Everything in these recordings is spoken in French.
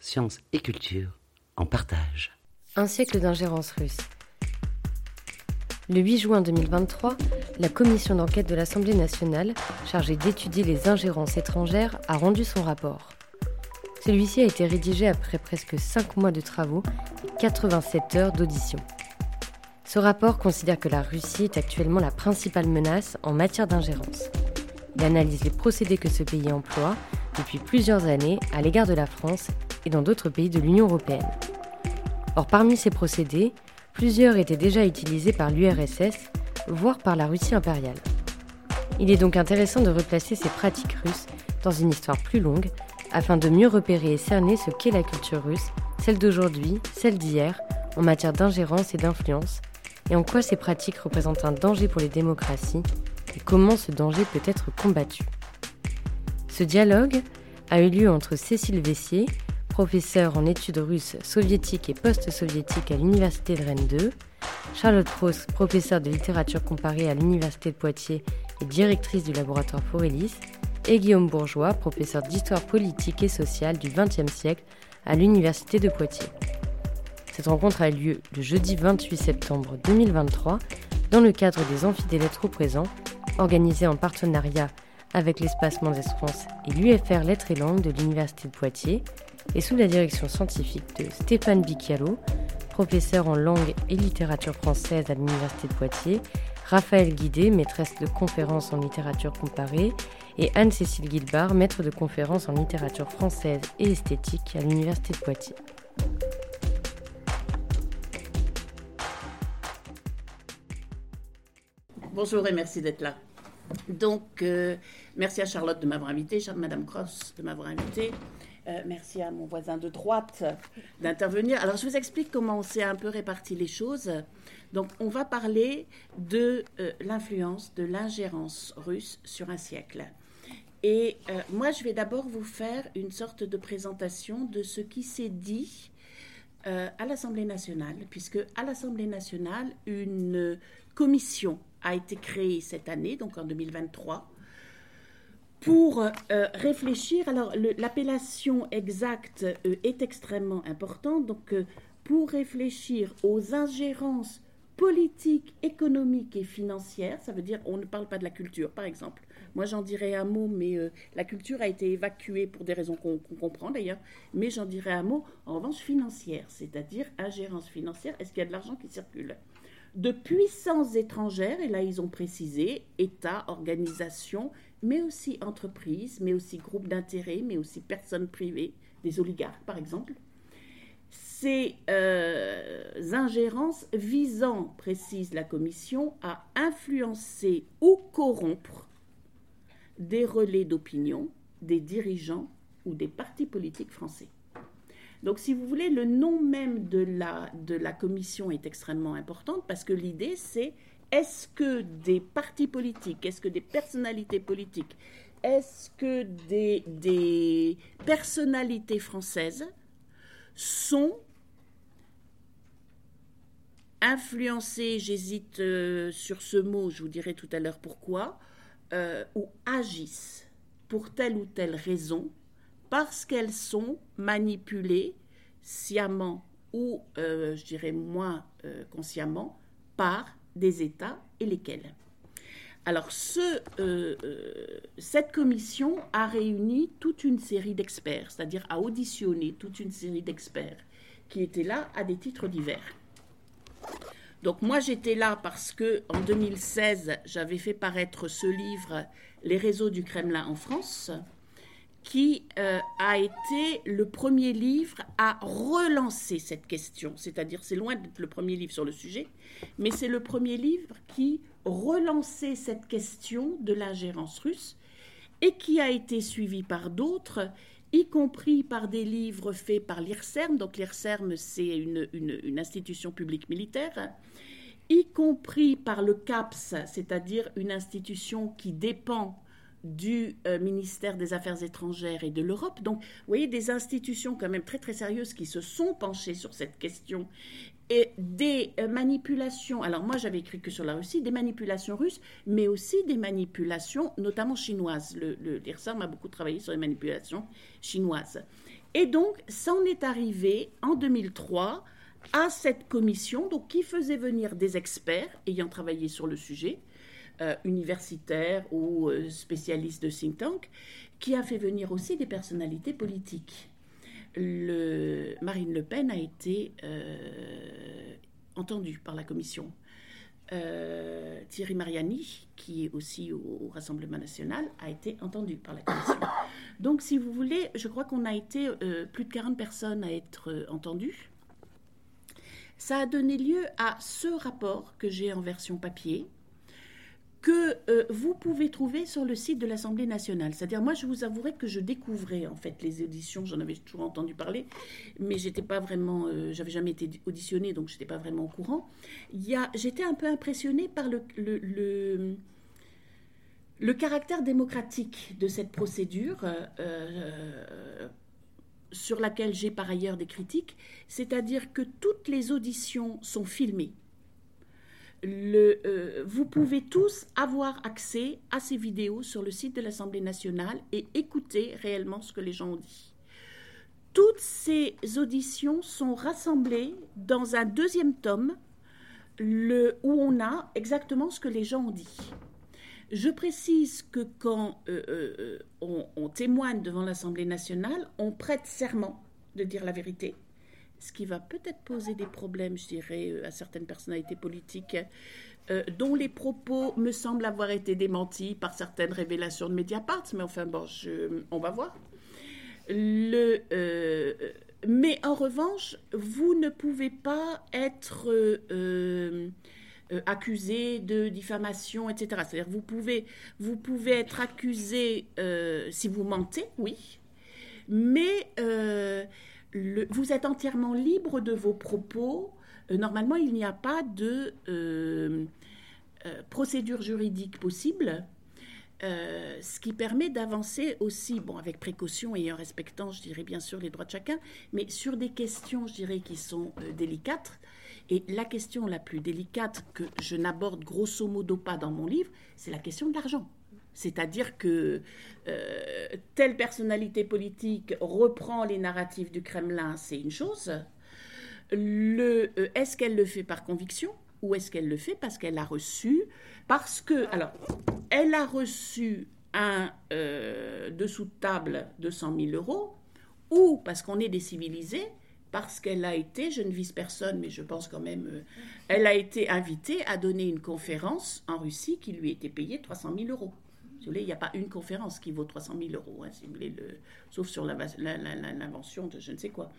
Sciences et culture en partage. Un siècle d'ingérence russe. Le 8 juin 2023, la commission d'enquête de l'Assemblée nationale, chargée d'étudier les ingérences étrangères, a rendu son rapport. Celui-ci a été rédigé après presque 5 mois de travaux et 87 heures d'audition. Ce rapport considère que la Russie est actuellement la principale menace en matière d'ingérence. Il analyse les procédés que ce pays emploie depuis plusieurs années à l'égard de la France et dans d'autres pays de l'Union européenne. Or, parmi ces procédés, plusieurs étaient déjà utilisés par l'URSS, voire par la Russie impériale. Il est donc intéressant de replacer ces pratiques russes dans une histoire plus longue, afin de mieux repérer et cerner ce qu'est la culture russe, celle d'aujourd'hui, celle d'hier, en matière d'ingérence et d'influence, et en quoi ces pratiques représentent un danger pour les démocraties, comment ce danger peut être combattu. Ce dialogue a eu lieu entre Cécile Vessier, professeure en études russes soviétiques et post-soviétiques à l'Université de Rennes 2, Charlotte Prost, professeure de littérature comparée à l'Université de Poitiers et directrice du laboratoire Forelis, et Guillaume Bourgeois, professeur d'histoire politique et sociale du XXe siècle à l'Université de Poitiers. Cette rencontre a eu lieu le jeudi 28 septembre 2023 dans le cadre des amphithéâtres présents, organisés en partenariat avec l'Espace Mendes France et l'UFR Lettres et Langues de l'Université de Poitiers, et sous la direction scientifique de Stéphane Bicchialo, professeur en langue et littérature française à l'Université de Poitiers, Raphaël Guidé, maîtresse de conférences en littérature comparée, et Anne-Cécile Guilbard, maître de conférences en littérature française et esthétique à l'Université de Poitiers. Bonjour et merci d'être là. Donc, euh, merci à Charlotte de m'avoir invité, Madame Cross de m'avoir invité. Euh, merci à mon voisin de droite d'intervenir. Alors, je vous explique comment on s'est un peu réparti les choses. Donc, on va parler de euh, l'influence, de l'ingérence russe sur un siècle. Et moi, je vais d'abord vous faire une sorte de présentation de ce qui s'est dit à l'Assemblée nationale, puisque à l'Assemblée nationale, une commission a été créée cette année, donc en 2023, pour euh, réfléchir. Alors, l'appellation exacte euh, est extrêmement importante. Donc, euh, pour réfléchir aux ingérences politiques, économiques et financières, ça veut dire on ne parle pas de la culture, par exemple. Moi, j'en dirais un mot, mais la culture a été évacuée pour des raisons qu'on comprend d'ailleurs. Mais j'en dirais un mot, en revanche, financière, c'est-à-dire ingérence financière. Est-ce qu'il y a de l'argent qui circule? De puissances étrangères, et là ils ont précisé, États, organisations, mais aussi entreprises, mais aussi groupes d'intérêt, mais aussi personnes privées, des oligarques par exemple. Ces euh, ingérences visant, précise la Commission, à influencer ou corrompre des relais d'opinion, des dirigeants ou des partis politiques français. Donc, si vous voulez, le nom même de la, de la commission est extrêmement important parce que l'idée, c'est est-ce que des partis politiques, est-ce que des personnalités politiques, est-ce que des, des personnalités françaises sont influencées, j'hésite euh, sur ce mot, je vous dirai tout à l'heure pourquoi, euh, ou agissent pour telle ou telle raison parce qu'elles sont manipulées sciemment ou, euh, je dirais, moins euh, consciemment par des États et lesquels. Alors, euh, cette commission a réuni toute une série d'experts, c'est-à-dire a auditionné toute une série d'experts qui étaient là à des titres divers. Donc moi j'étais là parce que en 2016 j'avais fait paraître ce livre Les réseaux du Kremlin en France, qui euh, a été le premier livre à relancer cette question. C'est-à-dire, c'est loin d'être le premier livre sur le sujet, mais c'est le premier livre qui relançait cette question de l'ingérence russe et qui a été suivi par d'autres, y compris par des livres faits par l'IRSERM. Donc l'IRSERM, c'est une, une, institution publique militaire, y compris par le CAPS, c'est-à-dire une institution qui dépend du euh, ministère des Affaires étrangères et de l'Europe. Donc, vous voyez, des institutions quand même très très sérieuses qui se sont penchées sur cette question et des euh, manipulations. Alors moi, j'avais écrit que sur la Russie, des manipulations russes, mais aussi des manipulations, notamment chinoises. Le, le l'IRSAM a beaucoup travaillé sur les manipulations chinoises. Et donc, ça en est arrivé en 2003 à cette commission, donc qui faisait venir des experts ayant travaillé sur le sujet, euh, universitaire ou euh, spécialiste de think tank, qui a fait venir aussi des personnalités politiques. Marine Le Pen a été euh, entendue par la commission. Thierry Mariani, qui est aussi au, Rassemblement national, a été entendu par la commission. Donc, si vous voulez, je crois qu'on a été plus de 40 personnes à être entendues. Ça a donné lieu à ce rapport que j'ai en version papier, que euh, vous pouvez trouver sur le site de l'Assemblée nationale. C'est-à-dire, moi, je vous avouerai que je découvrais en fait les auditions. J'en avais toujours entendu parler, mais j'étais pas vraiment, euh, j'avais jamais été auditionnée, donc j'étais pas vraiment au courant. J'étais un peu impressionnée par le, le, le, caractère démocratique de cette procédure. Euh, sur laquelle j'ai par ailleurs des critiques, c'est-à-dire que toutes les auditions sont filmées le, euh, vous pouvez tous avoir accès à ces vidéos sur le site de l'Assemblée nationale et écouter réellement ce que les gens ont dit. Toutes ces auditions sont rassemblées dans un deuxième tome où on a exactement ce que les gens ont dit. Je précise que quand euh, euh, on témoigne devant l'Assemblée nationale, on prête serment de dire la vérité ce qui va peut-être poser des problèmes, je dirais, euh, à certaines personnalités politiques, euh, dont les propos me semblent avoir été démentis par certaines révélations de Mediapart, mais enfin bon, on va voir. Euh, mais en revanche, vous ne pouvez pas être accusé de diffamation, etc. C'est-à-dire vous pouvez, vous pouvez être accusé si vous mentez, oui, mais vous êtes entièrement libre de vos propos. Euh, normalement, il n'y a pas de euh, euh, procédure juridique possible. ce qui permet d'avancer aussi, bon, avec précaution et en respectant, je dirais bien sûr, les droits de chacun, mais sur des questions, je dirais, qui sont délicates. Et la question la plus délicate que je n'aborde grosso modo pas dans mon livre, c'est la question de l'argent. C'est-à-dire que euh, telle personnalité politique reprend les narratifs du Kremlin, c'est une chose. Euh, est-ce qu'elle le fait par conviction ou est-ce qu'elle le fait parce qu'elle a reçu, parce que, alors, elle a reçu un euh, dessous de table de 100 000 euros, ou parce qu'on est des parce qu'elle a été, je ne vise personne, mais je pense quand même, elle a été invitée à donner une conférence en Russie qui lui était payée 300 000 euros il n'y a pas une conférence qui vaut 300 000 euros, hein, sauf sur l'invention de je ne sais quoi.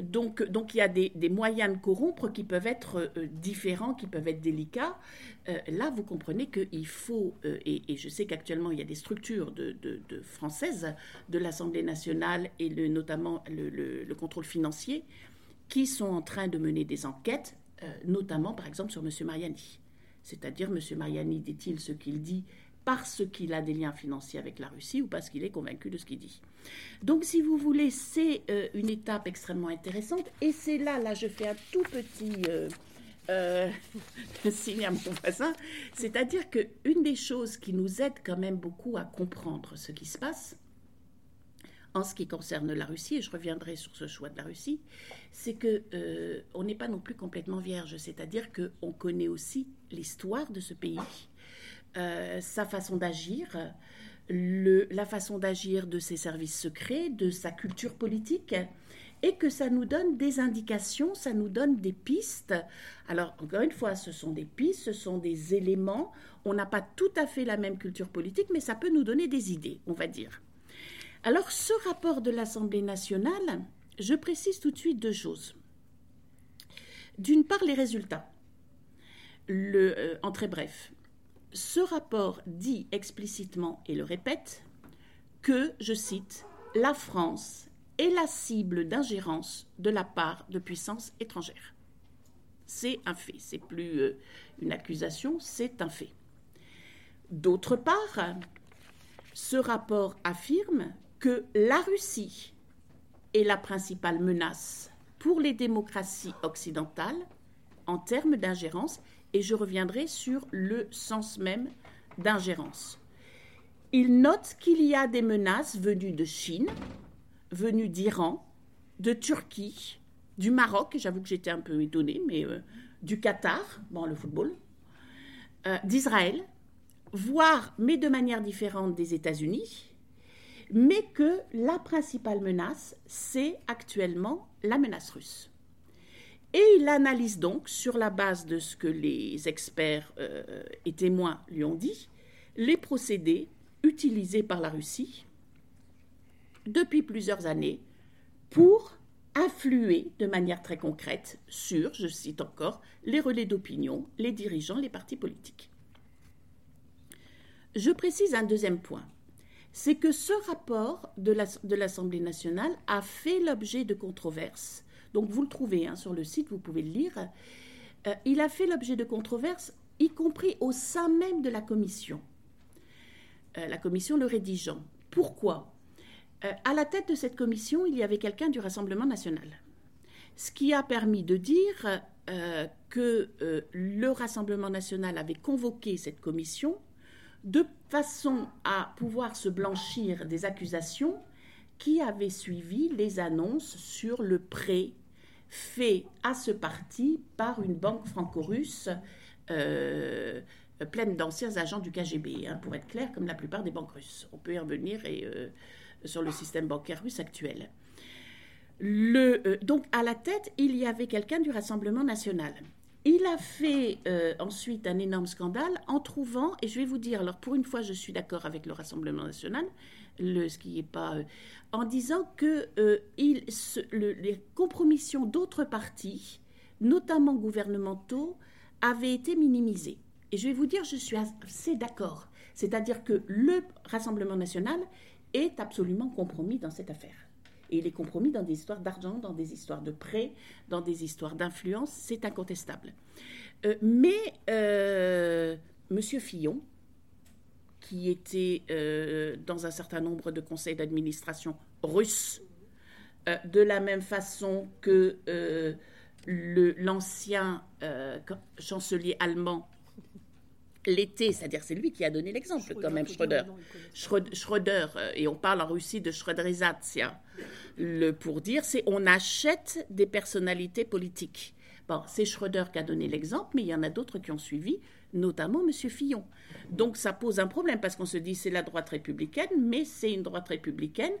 Donc, donc il y a des, moyens de corrompre qui peuvent être euh, différents, qui peuvent être délicats. Euh, là, vous comprenez qu'il faut, euh, et, je sais qu'actuellement, il y a des structures françaises de l'Assemblée nationale et notamment le, le, contrôle financier qui sont en train de mener des enquêtes, notamment par exemple sur M. Mariani. C'est-à-dire, M. Mariani dit-il ce qu'il dit parce qu'il a des liens financiers avec la Russie ou parce qu'il est convaincu de ce qu'il dit. Donc, si vous voulez, c'est euh, une étape extrêmement intéressante. Et c'est là, là, je fais un tout petit euh, euh, signe à mon voisin. C'est-à-dire qu'une des choses qui nous aide quand même beaucoup à comprendre ce qui se passe, en ce qui concerne la Russie, et je reviendrai sur ce choix de la Russie, c'est que on n'est pas non plus complètement vierge. C'est-à-dire qu'on connaît aussi l'histoire de ce pays euh, sa façon d'agir, la façon d'agir de ses services secrets, de sa culture politique, et que ça nous donne des indications, ça nous donne des pistes. Alors, encore une fois, ce sont des pistes, ce sont des éléments. On n'a pas tout à fait la même culture politique, mais ça peut nous donner des idées, on va dire. Alors, ce rapport de l'Assemblée nationale, je précise tout de suite deux choses. D'une part, les résultats. Le, en très bref, ce rapport dit explicitement, et le répète, que, je cite, la France est la cible d'ingérence de la part de puissances étrangères. C'est un fait, c'est plus euh, une accusation, c'est un fait. D'autre part, ce rapport affirme que la Russie est la principale menace pour les démocraties occidentales en termes d'ingérence, et je reviendrai sur le sens même d'ingérence. Il note qu'il y a des menaces venues de Chine, venues d'Iran, de Turquie, du Maroc, j'avoue que j'étais un peu étonnée, mais euh, du Qatar, bon, le football, euh, d'Israël, voire, mais de manière différente, des États-Unis, mais que la principale menace, c'est actuellement la menace russe. Et il analyse donc, sur la base de ce que les experts euh, et témoins lui ont dit, les procédés utilisé par la Russie depuis plusieurs années pour influer de manière très concrète sur, je cite encore, les relais d'opinion, les dirigeants, les partis politiques. Je précise un deuxième point, c'est que ce rapport de l'Assemblée nationale a fait l'objet de controverses. Donc vous le trouvez hein, sur le site, vous pouvez le lire. Euh, il a fait l'objet de controverses, y compris au sein même de la commission. Euh, la commission le rédigeant. Pourquoi? Euh, À la tête de cette commission, il y avait quelqu'un du Rassemblement national. Ce qui a permis de dire euh, que le Rassemblement national avait convoqué cette commission de façon à pouvoir se blanchir des accusations qui avaient suivi les annonces sur le prêt fait à ce parti par une banque franco-russe euh, pleine d'anciens agents du KGB, hein, pour être clair, comme la plupart des banques russes. On peut y revenir et, euh, sur le système bancaire russe actuel. Euh, donc, à la tête, il y avait quelqu'un du Rassemblement national. Il a fait ensuite un énorme scandale en trouvant, et je vais vous dire, alors pour une fois, je suis d'accord avec le Rassemblement national, le, ce qui n'est pas. en disant que il, les compromissions d'autres partis, notamment gouvernementaux, avaient été minimisées. Et je vais vous dire, je suis assez d'accord. C'est-à-dire que le Rassemblement national est absolument compromis dans cette affaire. Et il est compromis dans des histoires d'argent, dans des histoires de prêts, dans des histoires d'influence, c'est incontestable. Euh, mais euh, M. Fillon, qui était euh, dans un certain nombre de conseils d'administration russes, de la même façon que l'ancien chancelier allemand l'été, c'est-à-dire c'est lui qui a donné l'exemple quand même, Schröder. Schröder, euh, et on parle en Russie de Schröderisatia. Le pour dire, c'est on achète des personnalités politiques. Bon, c'est Schröder qui a donné l'exemple, mais il y en a d'autres qui ont suivi, notamment M. Fillon. Donc ça pose un problème parce qu'on se dit c'est la droite républicaine, mais c'est une droite républicaine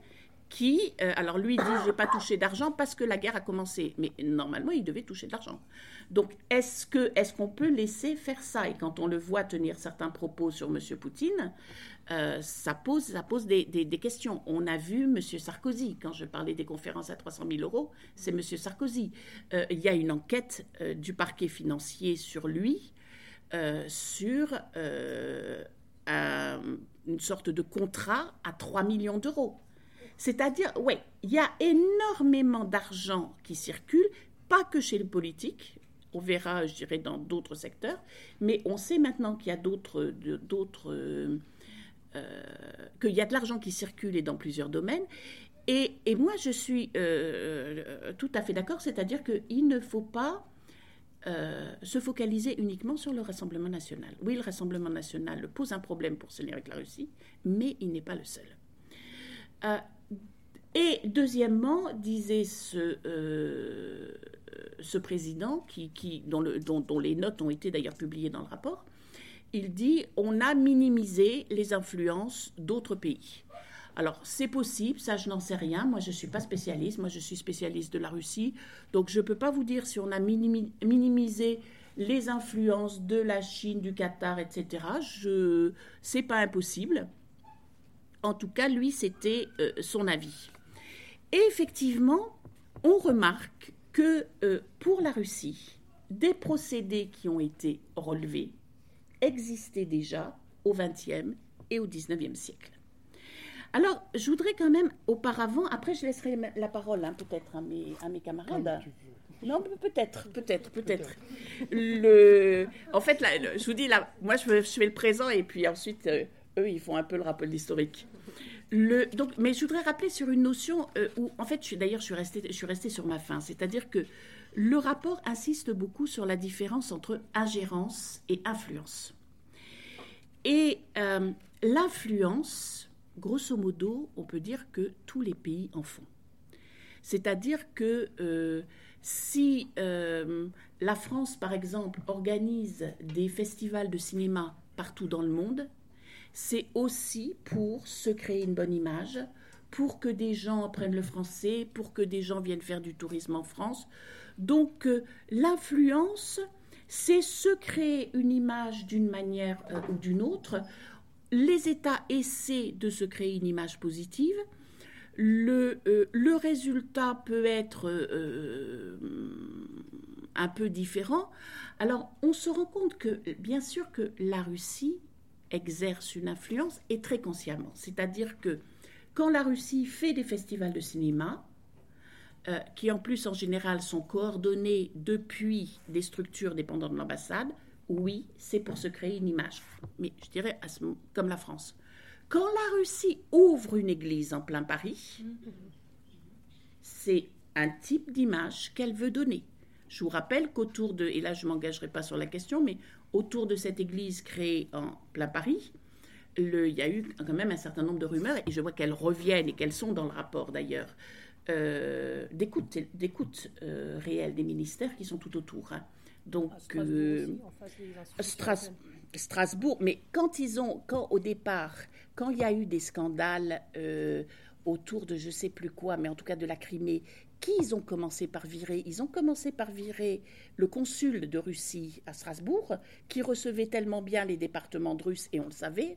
qui, euh, alors lui dit, je n'ai pas touché d'argent parce que la guerre a commencé. Mais normalement, il devait toucher de l'argent. Donc, est-ce est-ce qu'on peut laisser faire ça? Et quand on le voit tenir certains propos sur M. Poutine, euh, ça pose, ça pose des, questions. On a vu M. Sarkozy, quand je parlais des conférences à 300 000 euros, c'est M. Sarkozy. Euh, il y a une enquête du parquet financier sur lui, sur une sorte de contrat à 3 millions d'euros. C'est-à-dire, oui, il y a énormément d'argent qui circule, pas que chez les politiques, on verra, je dirais, dans d'autres secteurs, mais on sait maintenant qu'il y a d'autres, euh, qu'il y a de l'argent qui circule et dans plusieurs domaines. Et, moi, je suis euh, tout à fait d'accord, c'est-à-dire qu'il ne faut pas euh, se focaliser uniquement sur le Rassemblement national. Oui, le Rassemblement national pose un problème pour se lier avec la Russie, mais il n'est pas le seul. Et deuxièmement, disait ce, euh, président, qui, dont, les notes ont été d'ailleurs publiées dans le rapport, il dit on a minimisé les influences d'autres pays. Alors, c'est possible, ça je n'en sais rien. Moi, je ne suis pas spécialiste. Moi, je suis spécialiste de la Russie. Donc, je ne peux pas vous dire si on a minimisé les influences de la Chine, du Qatar, etc. Ce n'est pas impossible. En tout cas, lui, c'était euh, son avis. Et effectivement, on remarque que euh, pour la Russie, des procédés qui ont été relevés existaient déjà au XXe et au XIXe siècle. Alors, je voudrais quand même, auparavant, après je laisserai la parole hein, peut-être à mes, à mes camarades. Non, peut-être, peut-être, peut-être. Le... En fait, là, je vous dis, là, moi, je fais le présent et puis ensuite, euh, eux, ils font un peu le rappel historique. Le... Donc, mais je voudrais rappeler sur une notion euh, où, en fait, d'ailleurs, je suis restée, je suis restée sur ma fin. C'est-à-dire que le rapport insiste beaucoup sur la différence entre ingérence et influence. Et euh, l'influence, grosso modo, on peut dire que tous les pays en font. C'est-à-dire que si euh, la France, par exemple, organise des festivals de cinéma partout dans le monde, c'est aussi pour se créer une bonne image, pour que des gens apprennent le français, pour que des gens viennent faire du tourisme en France. Donc euh, l'influence, c'est se créer une image d'une manière euh, ou d'une autre. Les États essaient de se créer une image positive le, euh, résultat peut être euh, un peu différent. Alors, on se rend compte que, bien sûr, que la Russie exerce une influence et très consciemment. C'est-à-dire que quand la Russie fait des festivals de cinéma, euh, qui en plus en général sont coordonnés depuis des structures dépendantes de l'ambassade, oui, c'est pour se créer une image. Mais je dirais comme la France. Quand la Russie ouvre une église en plein Paris, c'est un type d'image qu'elle veut donner. Je vous rappelle qu'autour de, et là je ne m'engagerai pas sur la question, mais autour de cette église créée en plein Paris, il y a eu quand même un certain nombre de rumeurs, et je vois qu'elles reviennent et qu'elles sont dans le rapport d'ailleurs, euh, d'écoute euh, réelle des ministères qui sont tout autour. Hein. Donc, Strasbourg, Strasbourg, mais quand ils ont, quand au départ, quand il y a eu des scandales euh, autour de je sais plus quoi, mais en tout cas de la Crimée, qui ils ont commencé par virer? Ils ont commencé par virer le consul de Russie à Strasbourg, qui recevait tellement bien les départements de Russes, et on le savait.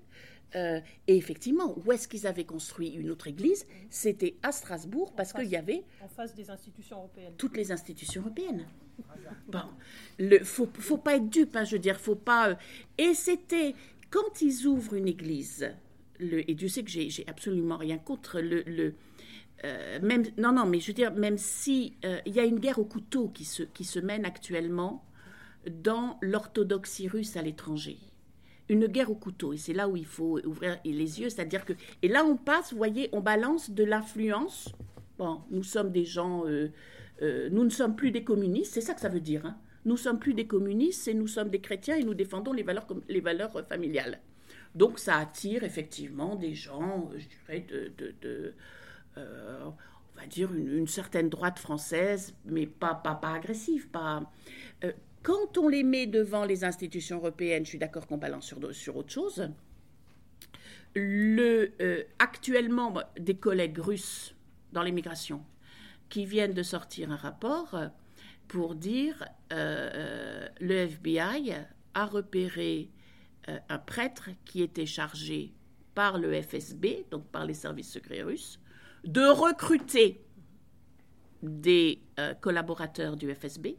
Euh, et effectivement, où est-ce qu'ils avaient construit une autre église? C'était à Strasbourg, parce qu'il y avait... En face des institutions européennes. Toutes les institutions européennes. Bon, le faut, faut pas être dupe, hein, je veux dire, faut pas. Euh, et c'était quand ils ouvrent une église, et tu sais que j'ai absolument rien contre le, euh, même, non, non, mais je veux dire, même si euh, il y a une guerre au couteau qui se, qui se mène actuellement dans l'orthodoxie russe à l'étranger, une guerre au couteau, et c'est là où il faut ouvrir les yeux, c'est-à-dire que, et là on passe, vous voyez, on balance de l'influence. Bon, nous sommes des gens euh, nous ne sommes plus des communistes, c'est ça que ça veut dire. Hein. Nous sommes plus des communistes et nous sommes des chrétiens et nous défendons les valeurs, valeurs familiales. Donc ça attire effectivement des gens, euh, je dirais, de, euh, on va dire une, certaine droite française, mais pas, pas, pas agressive, pas. quand on les met devant les institutions européennes, je suis d'accord qu'on balance sur, sur autre chose. Le, actuellement, des collègues russes dans l'immigration qui viennent de sortir un rapport pour dire euh, euh le FBI a repéré euh, un prêtre qui était chargé par le FSB, donc par les services secrets russes, de recruter des euh, collaborateurs du FSB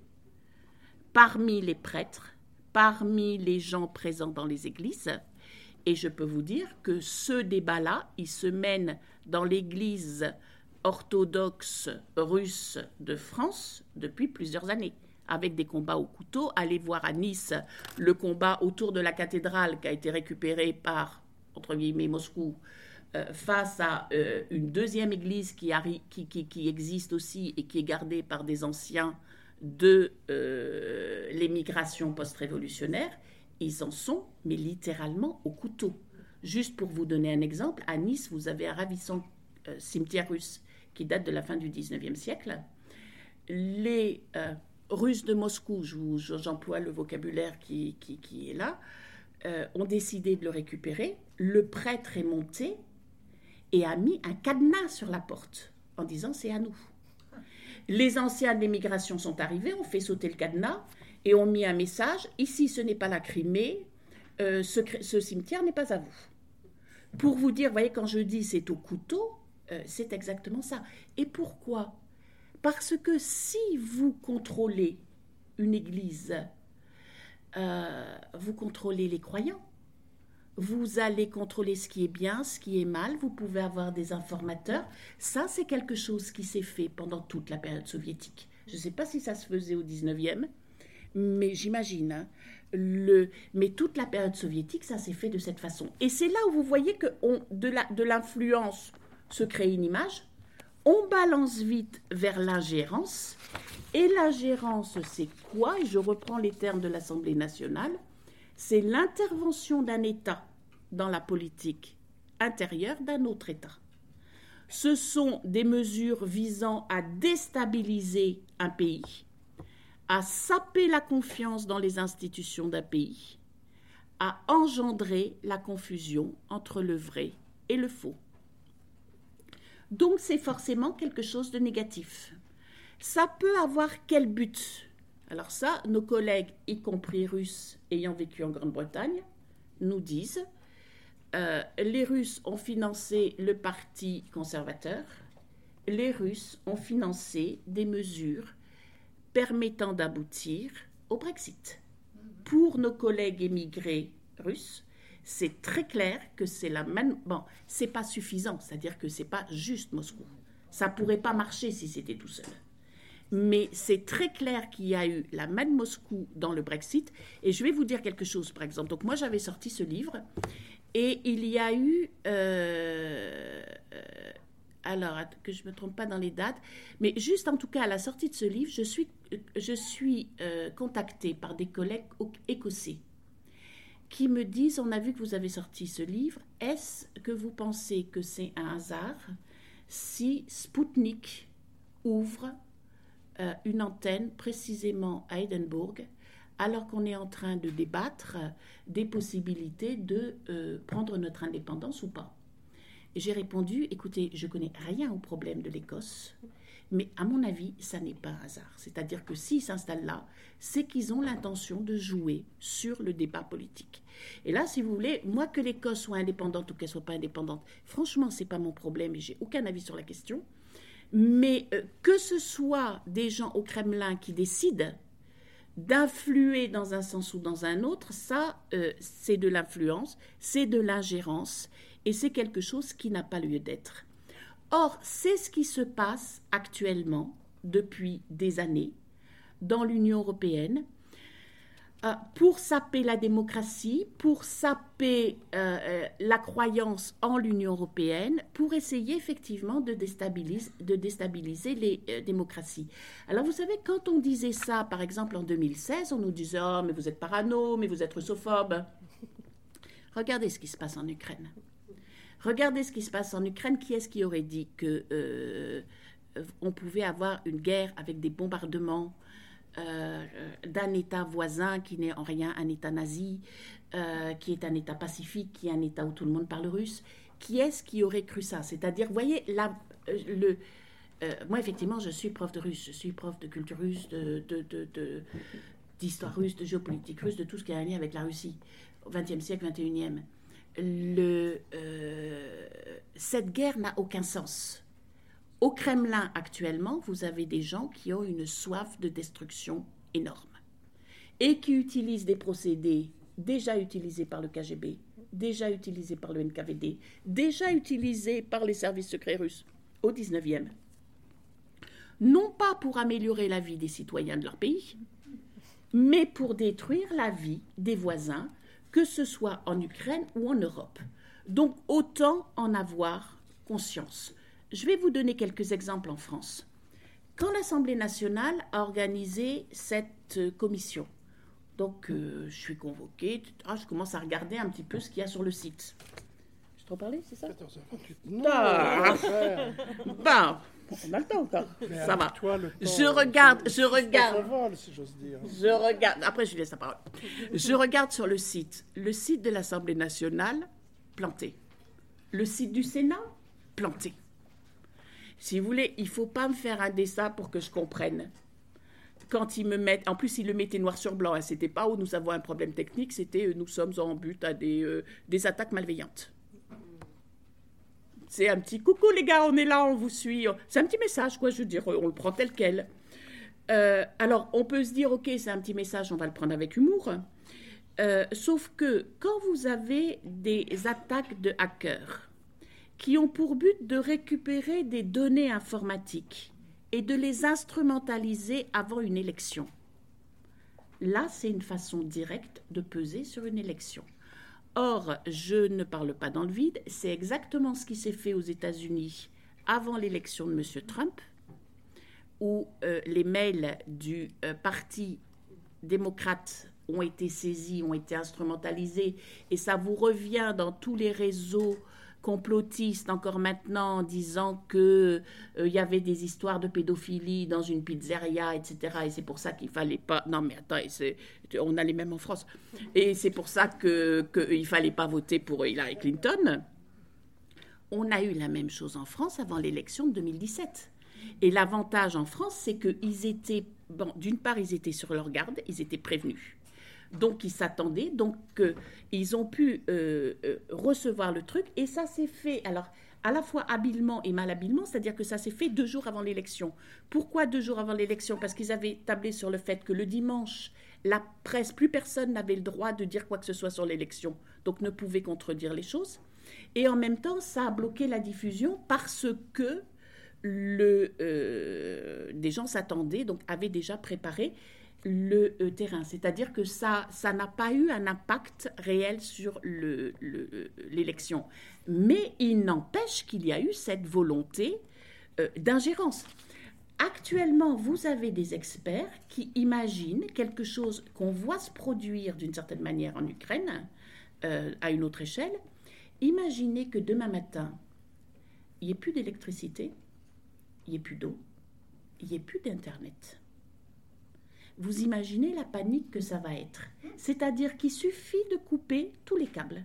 parmi les prêtres, parmi les gens présents dans les églises. Et je peux vous dire que ce débat-là, il se mène dans l'église orthodoxe russe de France depuis plusieurs années, avec des combats au couteau. Allez voir à Nice le combat autour de la cathédrale qui a été récupéré par, entre guillemets, Moscou, euh, face à euh, une deuxième église qui, existe aussi et qui est gardée par des anciens de euh, l'émigration post-révolutionnaire. Ils en sont, mais littéralement, au couteau. Juste pour vous donner un exemple, à Nice, vous avez un ravissant cimetière russe qui date de la fin du 19e siècle. Les euh, Russes de Moscou, j'emploie le vocabulaire qui, est là, euh, ont décidé de le récupérer. Le prêtre est monté et a mis un cadenas sur la porte en disant c'est à nous. Les anciens de l'émigration sont arrivés, ont fait sauter le cadenas et ont mis un message ici ce n'est pas la Crimée, euh, ce, ce cimetière n'est pas à vous. Pour vous dire, voyez, quand je dis c'est au couteau, euh, c'est exactement ça. Et pourquoi? Parce que si vous contrôlez une église, euh, vous contrôlez les croyants, vous allez contrôler ce qui est bien, ce qui est mal, vous pouvez avoir des informateurs. Ça, c'est quelque chose qui s'est fait pendant toute la période soviétique. Je ne sais pas si ça se faisait au 19e, mais j'imagine. Hein, mais toute la période soviétique, ça s'est fait de cette façon. Et c'est là où vous voyez que de l'influence se crée une image, on balance vite vers l'ingérence, et l'ingérence, c'est quoi? Je reprends les termes de l'Assemblée nationale c'est l'intervention d'un État dans la politique intérieure d'un autre État. Ce sont des mesures visant à déstabiliser un pays, à saper la confiance dans les institutions d'un pays, à engendrer la confusion entre le vrai et le faux. Donc c'est forcément quelque chose de négatif. Ça peut avoir quel but? Alors ça, nos collègues, y compris russes ayant vécu en Grande-Bretagne, nous disent euh, les Russes ont financé le Parti conservateur, les Russes ont financé des mesures permettant d'aboutir au Brexit. Pour nos collègues émigrés russes, c'est très clair que c'est la même. Bon, c'est pas suffisant, c'est-à-dire que c'est pas juste Moscou. Ça pourrait pas marcher si c'était tout seul mais c'est très clair qu'il y a eu la main de Moscou dans le Brexit. Et je vais vous dire quelque chose, par exemple. Donc moi, j'avais sorti ce livre, et il y a eu... Euh, euh, alors, que je ne me trompe pas dans les dates, mais juste en tout cas à la sortie de ce livre, je suis, je suis euh, contactée par des collègues écossais qui me disent, on a vu que vous avez sorti ce livre, est-ce que vous pensez que c'est un hasard si Sputnik ouvre euh, une antenne précisément à Édimbourg, alors qu'on est en train de débattre des possibilités de euh, prendre notre indépendance ou pas? J'ai répondu, écoutez, je connais rien au problème de l'Écosse, mais à mon avis, ça n'est pas un hasard. C'est-à-dire que s'ils s'installent là, c'est qu'ils ont l'intention de jouer sur le débat politique. Et là, si vous voulez, moi que l'Écosse soit indépendante ou qu'elle soit pas indépendante, franchement, c'est pas mon problème et j'ai aucun avis sur la question. Mais euh, que ce soit des gens au Kremlin qui décident d'influer dans un sens ou dans un autre, ça, euh, c'est de l'influence, c'est de l'ingérence, et c'est quelque chose qui n'a pas lieu d'être. Or, c'est ce qui se passe actuellement depuis des années dans l'Union européenne, euh, pour saper la démocratie, pour saper euh, euh, la croyance en l'Union européenne, pour essayer effectivement de déstabiliser, les démocraties. Alors vous savez, quand on disait ça, par exemple en 2016, on nous disait ⁇ Oh, mais vous êtes parano, mais vous êtes russophobe ⁇ Regardez ce qui se passe en Ukraine. Regardez ce qui se passe en Ukraine. Qui est-ce qui aurait dit que on pouvait avoir une guerre avec des bombardements euh, d'un État voisin qui n'est en rien un État nazi, euh, qui est un État pacifique, qui est un État où tout le monde parle russe? Qui est-ce qui aurait cru ça? C'est-à-dire, voyez, euh, moi, effectivement, je suis prof de russe, je suis prof de culture russe, de, d'histoire russe, de géopolitique russe, de tout ce qui a un lien avec la Russie, au XXe siècle, XXIe. Le, cette guerre n'a aucun sens. Au Kremlin actuellement, vous avez des gens qui ont une soif de destruction énorme et qui utilisent des procédés déjà utilisés par le KGB, déjà utilisés par le NKVD, déjà utilisés par les services secrets russes au 19e. Non pas pour améliorer la vie des citoyens de leur pays, mais pour détruire la vie des voisins, que ce soit en Ukraine ou en Europe. Donc autant en avoir conscience. Je vais vous donner quelques exemples en France. Quand l'Assemblée nationale a organisé cette euh, commission, donc euh, je suis convoquée, je commence à regarder un petit peu ce qu'il y a sur le site. Je t'en parlais, c'est ça? 14h28. Non, ah. on a le temps encore. ça va. je regarde, je regarde. si dire. Je regarde. Après, je laisse la parole. Je regarde sur le site. Le site de l'Assemblée nationale, planté. Le site du Sénat, planté. Si vous voulez, il faut pas me faire un dessin pour que je comprenne. Quand ils me mettent, en plus ils le mettaient noir sur blanc, hein, c'était pas où nous avons un problème technique, c'était euh, nous sommes en but à des, euh, des attaques malveillantes. C'est un petit coucou les gars, on est là, on vous suit. C'est un petit message, quoi, je veux dire, on le prend tel quel. Euh, alors, on peut se dire, ok, c'est un petit message, on va le prendre avec humour. Euh, sauf que quand vous avez des attaques de hackers qui ont pour but de récupérer des données informatiques et de les instrumentaliser avant une élection, là, c'est une façon directe de peser sur une élection. Or, je ne parle pas dans le vide, c'est exactement ce qui s'est fait aux États-Unis avant l'élection de M. Trump, où euh, les mails du euh, Parti démocrate ont été saisis, ont été instrumentalisés, et ça vous revient dans tous les réseaux complotistes encore maintenant en disant que euh, y avait des histoires de pédophilie dans une pizzeria, etc. Et c'est pour ça qu'il fallait pas. Non mais attends, on a les mêmes en France. Et c'est pour ça que qu'il fallait pas voter pour Hillary Clinton. On a eu la même chose en France avant l'élection de 2017. Et l'avantage en France, c'est qu'ils étaient, bon, d'une part, ils étaient sur leur garde, ils étaient prévenus. Donc, ils s'attendaient, donc ils ont pu euh, euh, recevoir le truc. Et ça s'est fait, alors, à la fois habilement et malhabilement, c'est-à-dire que ça s'est fait deux jours avant l'élection. Pourquoi deux jours avant l'élection? Parce qu'ils avaient tablé sur le fait que le dimanche, la presse, plus personne n'avait le droit de dire quoi que ce soit sur l'élection, donc ne pouvait contredire les choses. Et en même temps, ça a bloqué la diffusion parce que le, euh, des gens s'attendaient, donc avaient déjà préparé le euh, terrain. C'est-à-dire que ça n'a pas eu un impact réel sur l'élection. Mais il n'empêche qu'il y a eu cette volonté euh, d'ingérence. Actuellement, vous avez des experts qui imaginent quelque chose qu'on voit se produire d'une certaine manière en Ukraine, à une autre échelle. Imaginez que demain matin, il n'y ait plus d'électricité, il n'y ait plus d'eau, il n'y ait plus d'Internet. Vous imaginez la panique que ça va être. C'est-à-dire qu'il suffit de couper tous les câbles.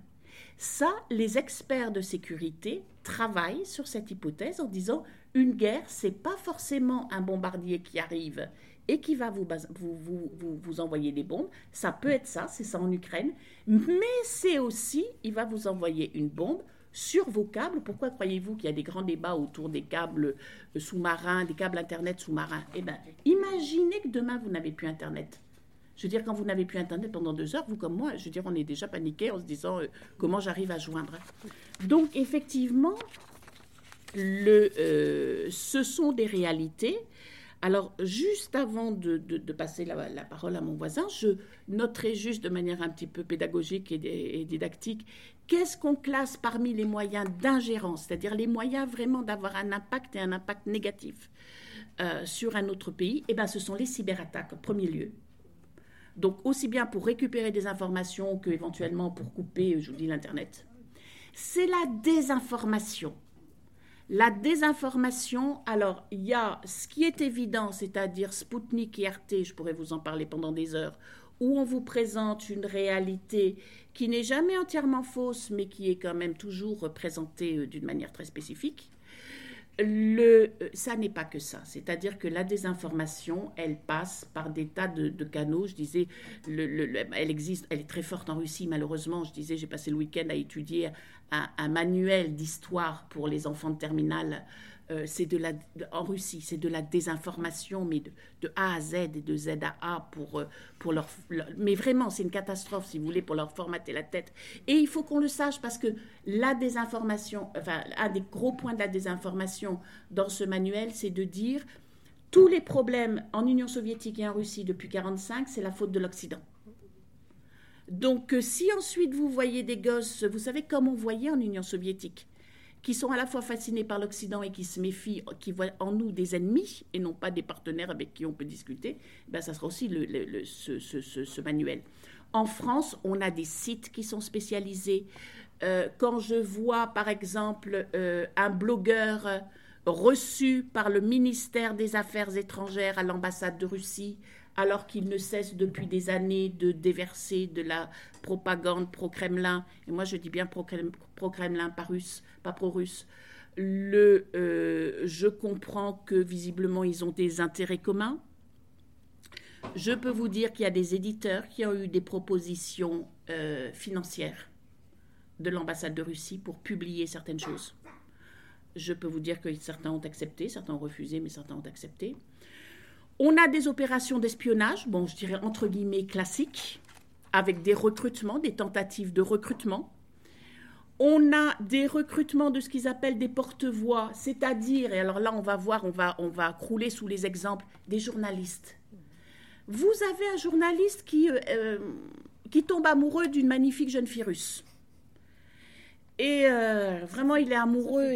Ça, les experts de sécurité travaillent sur cette hypothèse en disant une guerre, c'est pas forcément un bombardier qui arrive et qui va vous, vous, vous, vous, envoyer des bombes. Ça peut être ça, c'est ça en Ukraine. Mais c'est aussi, il va vous envoyer une bombe sur vos câbles. Pourquoi croyez-vous qu'il y a des grands débats autour des câbles euh, sous-marins, des câbles Internet sous-marins? Eh bien, imaginez que demain, vous n'avez plus Internet. Je veux dire, quand vous n'avez plus Internet pendant deux heures, vous comme moi, je veux dire, on est déjà paniqué en se disant euh, comment j'arrive à joindre. Donc, effectivement, le, euh, ce sont des réalités. Alors, juste avant de, passer la, parole à mon voisin, je noterai juste de manière un petit peu pédagogique et, didactique qu'est-ce qu'on classe parmi les moyens d'ingérence, c'est-à-dire les moyens vraiment d'avoir un impact et un impact négatif euh, sur un autre pays? Eh bien, ce sont les cyberattaques, en premier lieu. Donc, aussi bien pour récupérer des informations que éventuellement pour couper, je vous dis, l'Internet. C'est la désinformation. La désinformation, alors il y a ce qui est évident, c'est-à-dire Spoutnik et RT, je pourrais vous en parler pendant des heures, où on vous présente une réalité qui n'est jamais entièrement fausse, mais qui est quand même toujours présentée euh, d'une manière très spécifique le, ça n'est pas que ça. C'est-à-dire que la désinformation, elle passe par des tas de, canaux. Je disais, elle existe, elle est très forte en Russie, malheureusement. Je disais, j'ai passé le week-end à étudier un manuel d'histoire pour les enfants de terminale euh, c'est de la, en Russie, c'est de la désinformation, mais de, A à Z et de Z à A pour, euh, pour leur, Mais vraiment, c'est une catastrophe, si vous voulez, pour leur formater la tête. Et il faut qu'on le sache parce que la désinformation, enfin, un des gros points de la désinformation dans ce manuel, c'est de dire tous les problèmes en Union soviétique et en Russie depuis 1945, c'est la faute de l'Occident. Donc, euh, si ensuite vous voyez des gosses, vous savez comme on voyait en Union soviétique, qui sont à la fois fascinés par l'Occident et qui se méfient, qui voient en nous des ennemis et non pas des partenaires avec qui on peut discuter, ben ça sera aussi ce, manuel. En France, on a des sites qui sont spécialisés. Euh, quand je vois, par exemple, euh, un blogueur reçu par le ministère des Affaires étrangères à l'ambassade de Russie alors qu'il ne cesse depuis des années de déverser de la propagande pro-Kremlin, et moi je dis bien pro-Kremlin, pas pas pro-russe, euh, je comprends que visiblement ils ont des intérêts communs. Je peux vous dire qu'il y a des éditeurs qui ont eu des propositions euh, financières de l'ambassade de Russie pour publier certaines choses. Je peux vous dire que certains ont accepté, certains ont refusé, mais certains ont accepté. On a des opérations d'espionnage, bon, je dirais entre guillemets classiques, avec des recrutements, des tentatives de recrutement. On a des recrutements de ce qu'ils appellent des porte-voix, c'est-à-dire, et alors là on va voir, on va, on va crouler sous les exemples, des journalistes. Vous avez un journaliste qui, euh, euh, qui tombe amoureux d'une magnifique jeune fille russe. Et euh, vraiment, il est amoureux.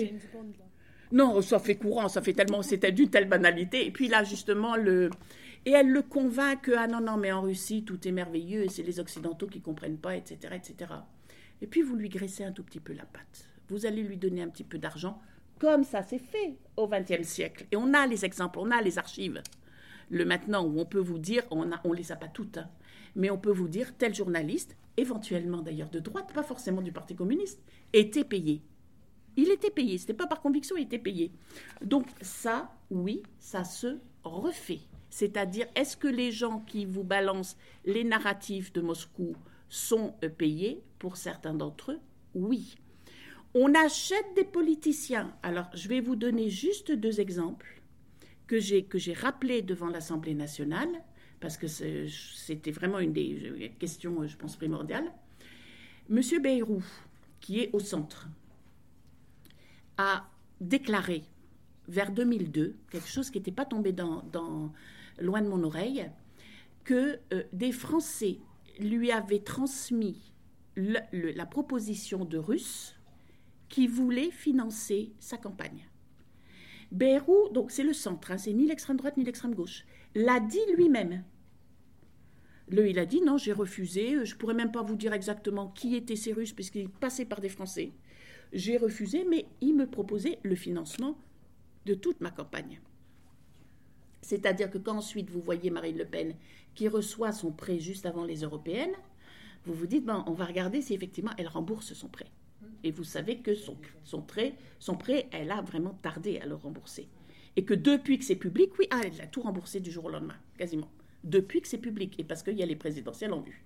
Non, ça fait courant, ça fait tellement, c'était d'une telle banalité. Et puis là, justement, le. Et elle le convainc que, ah non, non, mais en Russie, tout est merveilleux et c'est les Occidentaux qui ne comprennent pas, etc., etc. Et puis vous lui graissez un tout petit peu la patte. Vous allez lui donner un petit peu d'argent, comme ça s'est fait au XXe siècle. Et on a les exemples, on a les archives. Le maintenant où on peut vous dire, on ne on les a pas toutes, hein, mais on peut vous dire, tel journaliste, éventuellement d'ailleurs de droite, pas forcément du Parti communiste, était payé. Il était payé, ce n'était pas par conviction, il était payé. Donc ça, oui, ça se refait. C'est-à-dire, est-ce que les gens qui vous balancent les narratifs de Moscou sont euh, payés? Pour certains d'entre eux, oui. On achète des politiciens. Alors, je vais vous donner juste deux exemples que j'ai, que rappelés devant l'Assemblée nationale, parce que c'était vraiment une des questions, je pense, primordiales. Monsieur Bayrou, qui est au centre, a déclaré vers 2002, quelque chose qui n'était pas tombé loin de mon oreille, que euh, des Français lui avaient transmis la proposition de Russes qui voulaient financer sa campagne. Bayrou, donc c'est le centre, hein, c'est ni l'extrême droite ni l'extrême gauche, l'a dit lui-même. Le, il a dit non, j'ai refusé, je pourrais même pas vous dire exactement qui étaient ces Russes puisqu'ils passaient par des Français. J'ai refusé, mais il me proposait le financement de toute ma campagne. C'est-à-dire que quand ensuite vous voyez Marine Le Pen qui reçoit son prêt juste avant les européennes, vous vous dites, on va regarder si effectivement elle rembourse son prêt. Et vous savez que son, son, prêt, son prêt, elle a vraiment tardé à le rembourser. Et que depuis que c'est public, oui, ah, elle a tout remboursé du jour au lendemain, quasiment. Depuis que c'est public, et parce qu'il y a les présidentielles en vue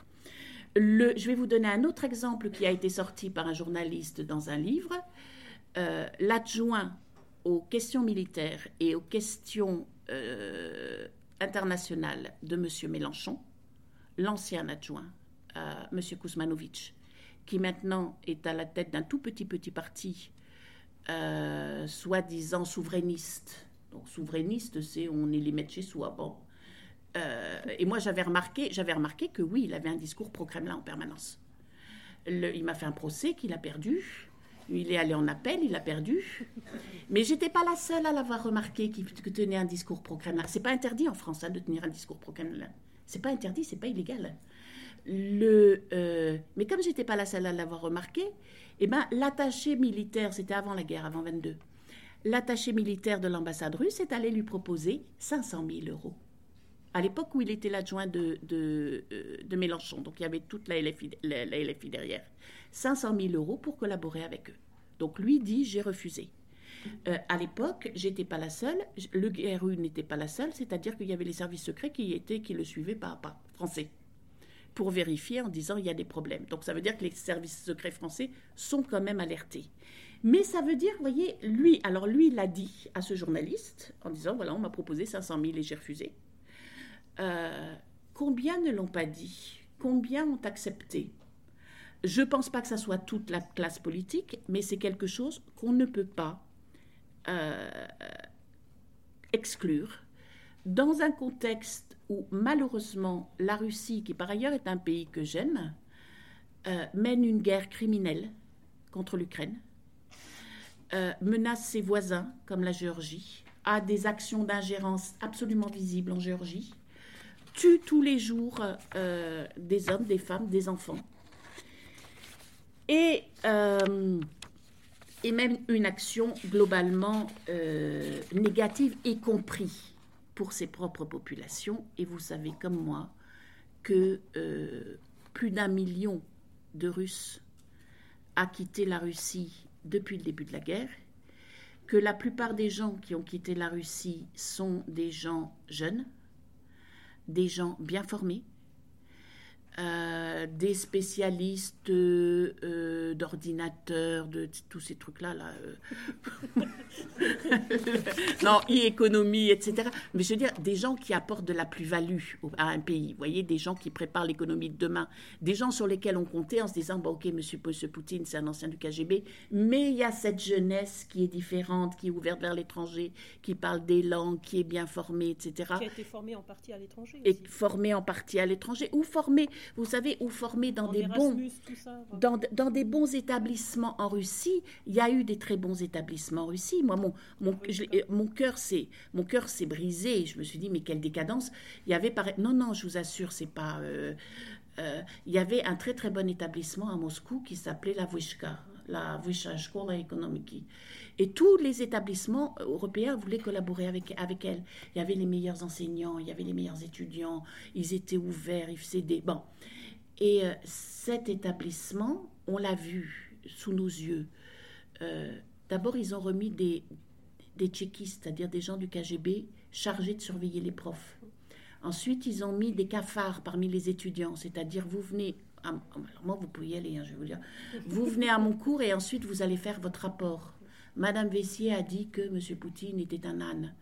je vais vous donner un autre exemple qui a été sorti par un journaliste dans un livre. Euh, l'adjoint aux questions militaires et aux questions euh, internationales de M. Mélenchon, l'ancien adjoint, euh, M. Kuzmanovic, qui maintenant est à la tête d'un tout petit petit parti, soi-disant souverainiste. Donc souverainiste, c'est on est les mettre chez soi. Bon, euh, et moi, j'avais remarqué, j'avais remarqué que oui, il avait un discours pro-Kremlin en permanence. il m'a fait un procès qu'il a perdu. Il est allé en appel, il a perdu. Mais j'étais pas la seule à l'avoir remarqué qui tenait un discours pro-Kremlin. C'est pas interdit en France hein, de tenir un discours pro-Kremlin. C'est pas interdit, c'est pas illégal. Euh, mais comme j'étais pas la seule à l'avoir remarqué, eh ben, l'attaché militaire, c'était avant la guerre, avant 22, l'attaché militaire de l'ambassade russe est allé lui proposer 500 000 euros à l'époque où il était l'adjoint euh, de, Mélenchon, donc il y avait toute la LFI, la, derrière, 500 000 euros pour collaborer avec eux. Donc lui dit j'ai refusé. Euh, à l'époque, j'étais pas la seule, le GRU n'était pas la seule, c'est-à-dire qu'il y avait les services secrets qui étaient qui le suivaient pas à pas, français, pour vérifier en disant il y a des problèmes. Donc ça veut dire que les services secrets français sont quand même alertés. Mais ça veut dire, vous voyez, lui, alors lui, il a dit à ce journaliste en disant voilà, on m'a proposé 500 000 et j'ai refusé. Euh, combien ne l'ont pas dit? Combien ont accepté? Je ne pense pas que ça soit toute la classe politique, mais c'est quelque chose qu'on ne peut pas euh, exclure. Dans un contexte où malheureusement la Russie, qui par ailleurs est un pays que j'aime, euh, mène une guerre criminelle contre l'Ukraine, menace ses voisins comme la Géorgie, a des actions d'ingérence absolument visibles en Géorgie, tue tous les jours euh, des hommes, des femmes, des enfants. Et, euh, même une action globalement euh, négative, y compris pour ses propres populations. Et vous savez comme moi que plus d'un million de Russes a quitté la Russie depuis le début de la guerre, que la plupart des gens qui ont quitté la Russie sont des gens jeunes, des gens bien formés, euh, des spécialistes euh, d'ordinateurs, de tous ces trucs-là, là. euh. non, e-économie, etc. Mais je veux dire, des gens qui apportent de la plus-value à un pays. Vous voyez, des gens qui préparent l'économie de demain. Des gens sur lesquels on comptait en se disant, bon, ok, monsieur, Poutine, c'est un ancien du KGB, mais il y a cette jeunesse qui est différente, qui est ouverte vers l'étranger, qui parle des langues, qui est bien formée, etc Qui a été formé en partie à l'étranger. et formés en partie à l'étranger, ou formés, vous savez, ou formés dans En des bons, Erasmus, ça. dans, dans des bons établissements en Russie. Il y a eu des très bons établissements en Russie. Moi, mon, mon, je l'ai- mon cœur s'est mon cœur s'est brisé. Je me suis dit, mais quelle décadence. Il y avait, par... non, non, je vous assure, c'est pas. euh, euh, il y avait un très très bon établissement à Moscou qui s'appelait la Vyshka, la Vysha Shkola Ekonomiki. Et tous les établissements européens voulaient collaborer avec, avec elle. Il y avait les meilleurs enseignants, il y avait les meilleurs étudiants, ils étaient ouverts, ils faisaient des... Bon. Et euh, cet établissement, on l'a vu sous nos yeux. Euh, D'abord, ils ont remis des, des tchéquistes, c'est-à-dire des gens du KGB chargés de surveiller les profs. Ensuite, ils ont mis des cafards parmi les étudiants, c'est-à-dire vous venez, à- alors moi vous pouvez y aller, hein, je vais vous dire, vous venez à mon cours et ensuite vous allez faire votre rapport. Madame Vessier a dit que M. Poutine était un âne.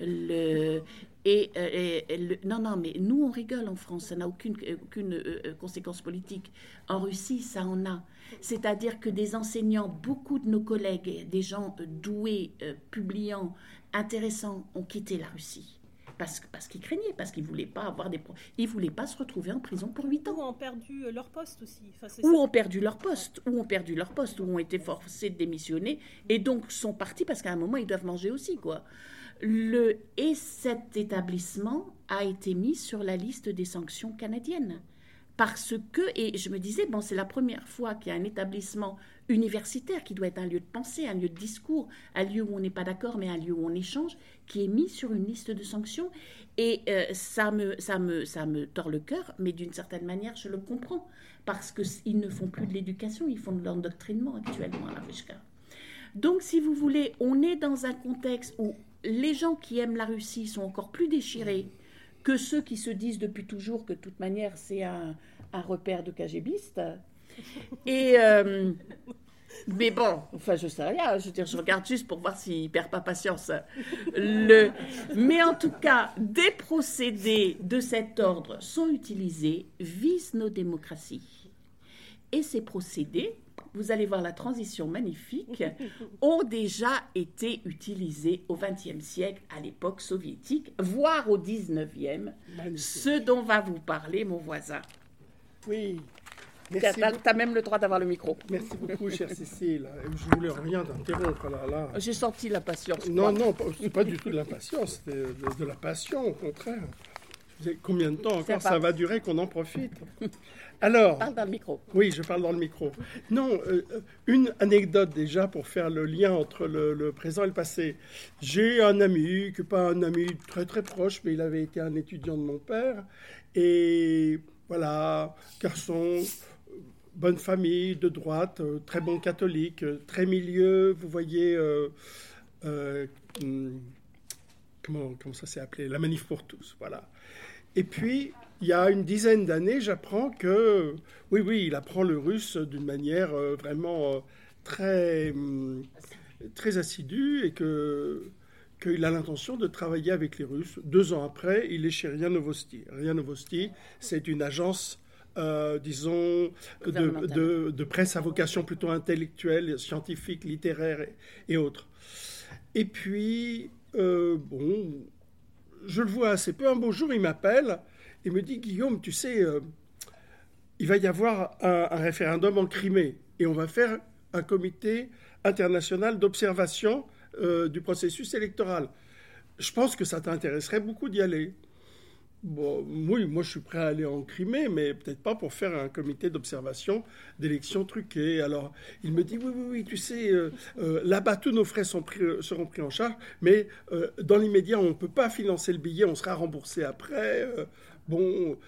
Le, euh, non, non, mais nous on rigole en France, ça n'a aucune, euh, euh, conséquence politique. En Russie, ça en a. C'est-à-dire que des enseignants, beaucoup de nos collègues, des gens doués, publiants, intéressants, ont quitté la Russie. Parce, qu'ils craignaient, parce qu'ils ne voulaient pas avoir des... Ils voulaient pas se retrouver en prison pour 8 ans Ou ont perdu euh, leur poste aussi. Enfin, ou ont perdu leur poste, ou ont perdu leur poste, ou ont été forcés de démissionner, et donc sont partis parce qu'à un moment ils doivent manger aussi, quoi. Le et cet établissement a été mis sur la liste des sanctions canadiennes parce que et je me disais bon c'est la première fois qu'il y a un établissement universitaire qui doit être un lieu de pensée, un lieu de discours, un lieu où on n'est pas d'accord mais un lieu où on échange qui est mis sur une liste de sanctions et euh, ça me ça me ça me tord le cœur mais d'une certaine manière je le comprends parce que s- ils ne font plus de l'éducation, ils font de l'endoctrinement actuellement à la Vishka. Donc, si vous voulez, on est dans un contexte où les gens qui aiment la Russie sont encore plus déchirés que ceux qui se disent depuis toujours que de toute manière c'est un, un repère de KGBistes. Et euh, mais bon, enfin je sais rien, je veux dire, je regarde juste pour voir s'il perd pas patience. Le, mais en tout cas, des procédés de cet ordre sont utilisés, visent nos démocraties. Et ces procédés, vous allez voir la transition magnifique, ont déjà été utilisés au XXe siècle, à l'époque soviétique, voire au XIXe, ce dont va vous parler mon voisin. Oui. Tu as, même le droit d'avoir le micro. merci beaucoup, chère Cécile. Je voulais rien t'interrompre là. là. J'ai senti la patience. Non, non, c'est pas du tout de l'impatience, c'est de, de la passion, au contraire. Je Combien de temps encore ça va durer qu'on en profite Alors, Parle dans le micro. oui, je parle dans le micro. Non, euh, une anecdote déjà pour faire le lien entre le, le présent et le passé. J'ai un ami, que pas un ami très très proche, mais il avait été un étudiant de mon père. Et voilà, garçon, bonne famille, de droite, euh, très bon catholique, euh, très milieu, vous voyez, euh, hum, comment, ça s'est appelé? La manif pour tous, voilà. Et puis, il y a une dizaine d'années, j'apprends que, oui, oui, il apprend le russe d'une manière vraiment très, hum, très assidue et que qu'il a l'intention de travailler avec les Russes. Deux ans après, il est chez RIA Novosti. RIA Novosti, c'est une agence, euh, disons, de, Gouvernementale. de- de presse à vocation plutôt intellectuelle, scientifique, littéraire et, et autres. Et puis, euh, bon, je le vois assez peu. Un beau jour, il m'appelle et me dit Guillaume, tu sais, euh, il va y avoir un, un référendum en Crimée et on va faire un comité international d'observation du processus électoral. Je pense que ça t'intéresserait beaucoup d'y aller. Bon, oui, moi je suis prêt à aller en Crimée, mais peut-être pas pour faire un comité d'observation d'élections truquées. Alors, il me dit, oui, oui, oui, tu sais, euh, euh, là-bas, tous nos frais pris- seront pris en charge, mais euh, dans l'immédiat, on ne peut pas financer le billet, on sera remboursé après. Euh, bon,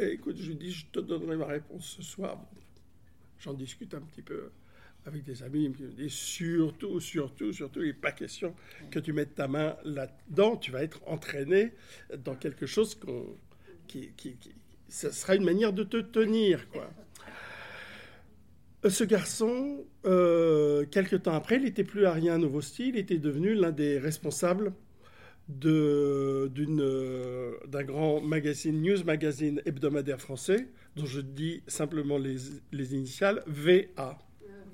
écoute, je te donnerai ma réponse ce soir. J'en discute un petit peu avec des amis, ils me disent, surtout, surtout, surtout, il n'est pas question que tu mettes ta main là-dedans, tu vas être entraîné dans quelque chose qui, qui- qui- ça sera une manière de te tenir, quoi. Ce garçon, euh, quelques temps après, il n'était plus à rien nouveau style, il était devenu l'un des responsables euh, d'un grand magazine, news magazine hebdomadaire français, dont je dis simplement les, les initiales VA.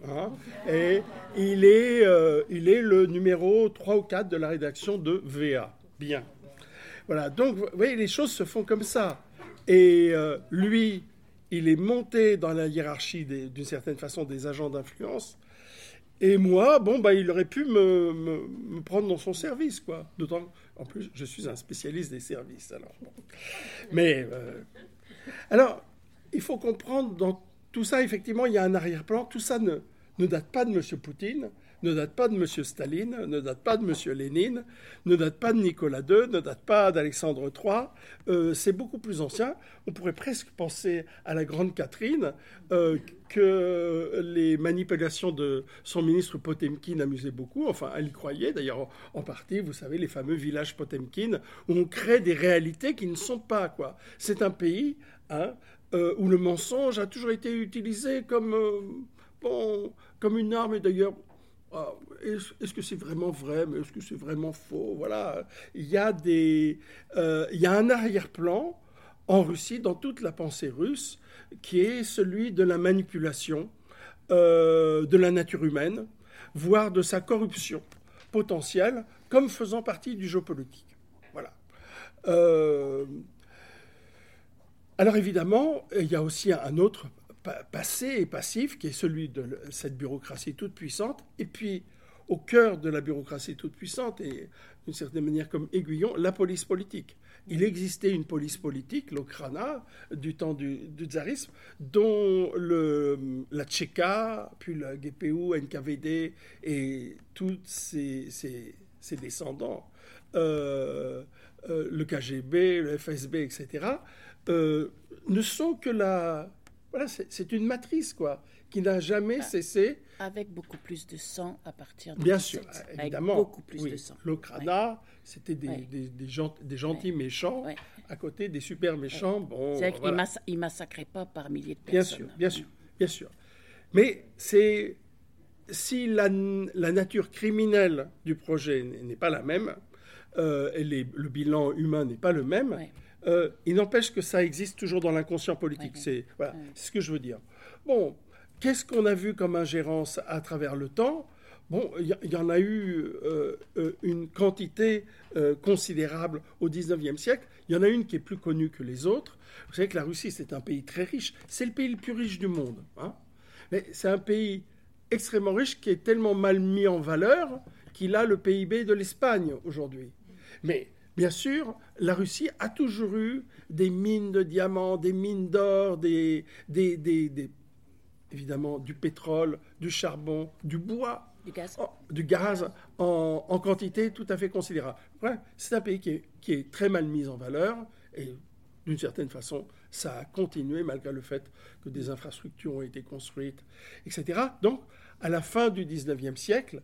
Hein. Et il est, euh, il est le numéro 3 ou 4 de la rédaction de VA. Bien. Voilà, donc vous voyez, les choses se font comme ça. Et euh, lui, il est monté dans la hiérarchie d'une certaine façon des agents d'influence. Et moi, bon, bah, il aurait pu me, prendre dans son service, quoi. D'autant, en plus, je suis un spécialiste des services, alors. Mais, euh, alors, il faut comprendre dans tout ça, effectivement, il y a un arrière-plan. Tout ça ne, date pas de M. Poutine, ne date pas de M. Staline, ne date pas de M. Lénine, ne date pas de Nicolas II, ne date pas d'Alexandre III. Euh, c'est beaucoup plus ancien. On pourrait presque penser à la Grande Catherine, euh, que les manipulations de son ministre Potemkin amusaient beaucoup. Enfin, elle y croyait, d'ailleurs, en, en partie, vous savez, les fameux villages Potemkin, où on crée des réalités qui ne sont pas, quoi. C'est un pays, hein, euh, où le mensonge a toujours été utilisé comme, euh, bon, comme une arme. Et d'ailleurs, ah, est-ce que c'est vraiment vrai, mais est-ce que c'est vraiment faux? Voilà, il y a des, euh, il y a un arrière-plan en Russie, dans toute la pensée russe, qui est celui de la manipulation euh, de la nature humaine, voire de sa corruption potentielle, comme faisant partie du jeu politique. Voilà. Alors évidemment, il y a aussi un autre pa- passé et passif qui est celui de cette bureaucratie toute puissante. Et puis, au cœur de la bureaucratie toute puissante, et d'une certaine manière comme aiguillon, la police politique. Il existait une police politique, l'Okrana, du temps du, tsarisme, dont la Tchéka, puis la GPU, NKVD et tous ses descendants, euh, euh, le KGB, le FSB, etc., euh, ne sont que la... Voilà, c'est une matrice, quoi, qui n'a jamais cessé Avec beaucoup plus de sang à partir de Bien 17, sûr, avec évidemment. beaucoup plus oui. de sang. L'Okrana, c'était des, Ouais. des, des gentils méchants à côté des super méchants. Bon, C'est vrai qu'ils voilà. massa- ils massacraient pas par milliers de Bien personnes. sûr, bien sûr, bien sûr. Mais c'est si la, la nature criminelle du projet n'est n'est pas la même, euh, et les- le bilan humain n'est pas le même, Ouais. Euh, il n'empêche que ça existe toujours dans l'inconscient politique. Ouais. C'est voilà, ce que je veux dire. Bon, qu'est-ce qu'on a vu comme ingérence à travers le temps? Bon, il y, en a eu euh, euh, une quantité euh, considérable au 19e siècle. Il y en a une qui est plus connue que les autres. Vous savez que la Russie, c'est un pays très riche. C'est le pays le plus riche du monde. hein. Mais c'est un pays extrêmement riche qui est tellement mal mis en valeur qu'il a le PIB de l'Espagne aujourd'hui. Mais bien sûr, la Russie a toujours eu des mines de diamants, des mines d'or, des, des, des- des- évidemment du pétrole, du charbon, du bois, Du gaz. en- du gaz en, en quantité tout à fait considérable. Ouais, c'est un pays qui est, qui est très mal mis en valeur et d'une certaine façon, ça a continué malgré le fait que des infrastructures ont été construites, etc. Donc, à la fin du 19e siècle,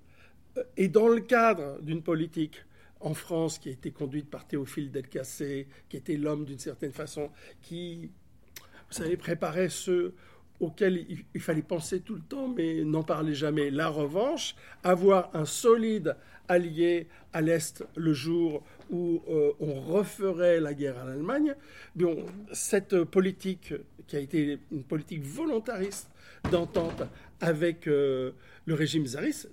euh, et dans le cadre d'une politique en France qui a été conduite par Théophile Delcassé, qui était l'homme d'une certaine façon, qui, vous savez, préparait ceux auxquels il, fallait penser tout le temps, mais n'en parlait jamais. La revanche, avoir un solide allié à l'Est le jour où euh, on referait la guerre à l'Allemagne, bon, cette politique qui a été une politique volontariste d'entente avec euh, le régime tsariste,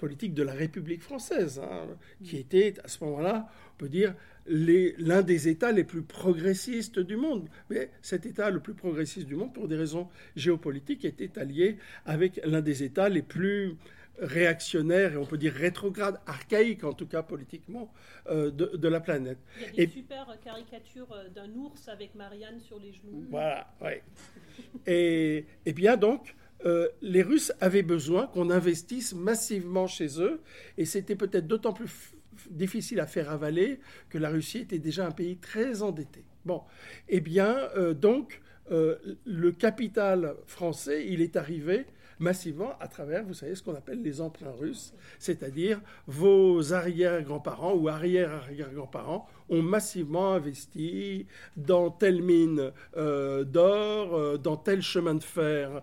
politique de la République française, hein, qui était à ce moment-là, on peut dire, l'un des États les plus progressistes du monde. Mais cet État le plus progressiste du monde, pour des raisons géopolitiques, était allié avec l'un des États les plus réactionnaires et on peut dire rétrogrades, archaïques en tout cas politiquement, euh, de, de la planète. Il y a des Et- super caricatures euh, d'un ours avec Marianne sur les genoux. Voilà, ouais. Et, et bien donc, euh, les Russes avaient besoin qu'on investisse massivement chez eux, et c'était peut-être d'autant plus difficile à faire avaler que la Russie était déjà un pays très endetté. Bon, eh bien, euh, donc, euh, le capital français, il est arrivé massivement à travers, vous savez, ce qu'on appelle les emprunts russes, c'est-à-dire vos arrière-grands-parents ou arrière-arrière-grands-parents ont massivement investi dans telle mine euh, d'or, euh, dans tel chemin de fer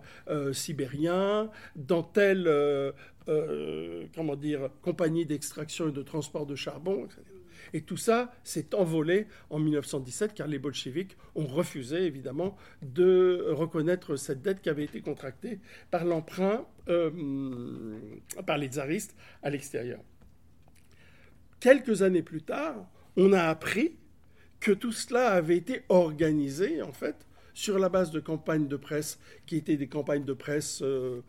sibérien, dans telle comment dire, compagnie d'extraction et de transport de charbon, etc. Et tout ça s'est envolé en 1917 car les bolcheviks ont refusé évidemment de reconnaître cette dette qui avait été contractée par l'emprunt euh, par les tsaristes à l'extérieur. Quelques années plus tard, on a appris que tout cela avait été organisé en fait sur la base de campagnes de presse qui étaient des campagnes de presse euh,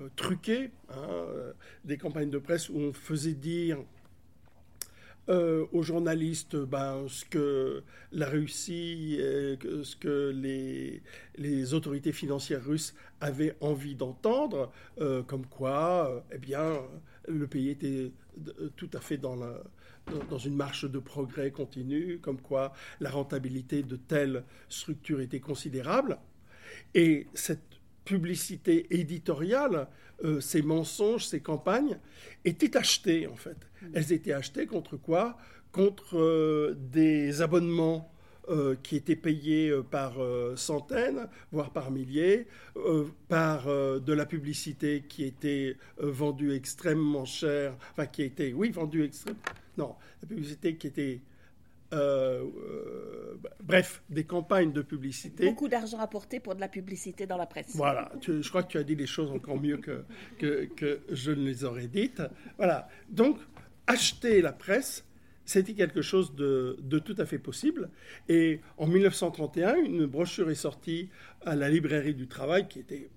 euh, truquées, hein, des campagnes de presse où on faisait dire euh, aux journalistes ben, ce que la Russie, ce que les, autorités financières russes avaient envie d'entendre, euh, comme quoi, euh, eh bien, le pays était tout à fait dans, dans une marche de progrès continu, comme quoi la rentabilité de telle structure était considérable. Et cette publicité éditoriale, ces mensonges, ces campagnes, étaient achetées en fait. Elles étaient achetées contre quoi? Contre euh, des abonnements euh, qui étaient payés euh, par centaines, voire par milliers, par de la publicité qui était vendue extrêmement cher, enfin qui était, oui, vendue extrêmement, non, la publicité qui était bref, des campagnes de publicité. Beaucoup d'argent apporté pour de la publicité dans la presse. Voilà, je crois que tu as dit les choses encore mieux que, que, que je ne les aurais dites. Voilà, donc acheter la presse, c'était quelque chose de, tout à fait possible. Et en 1931, une brochure est sortie à la librairie du travail, qui était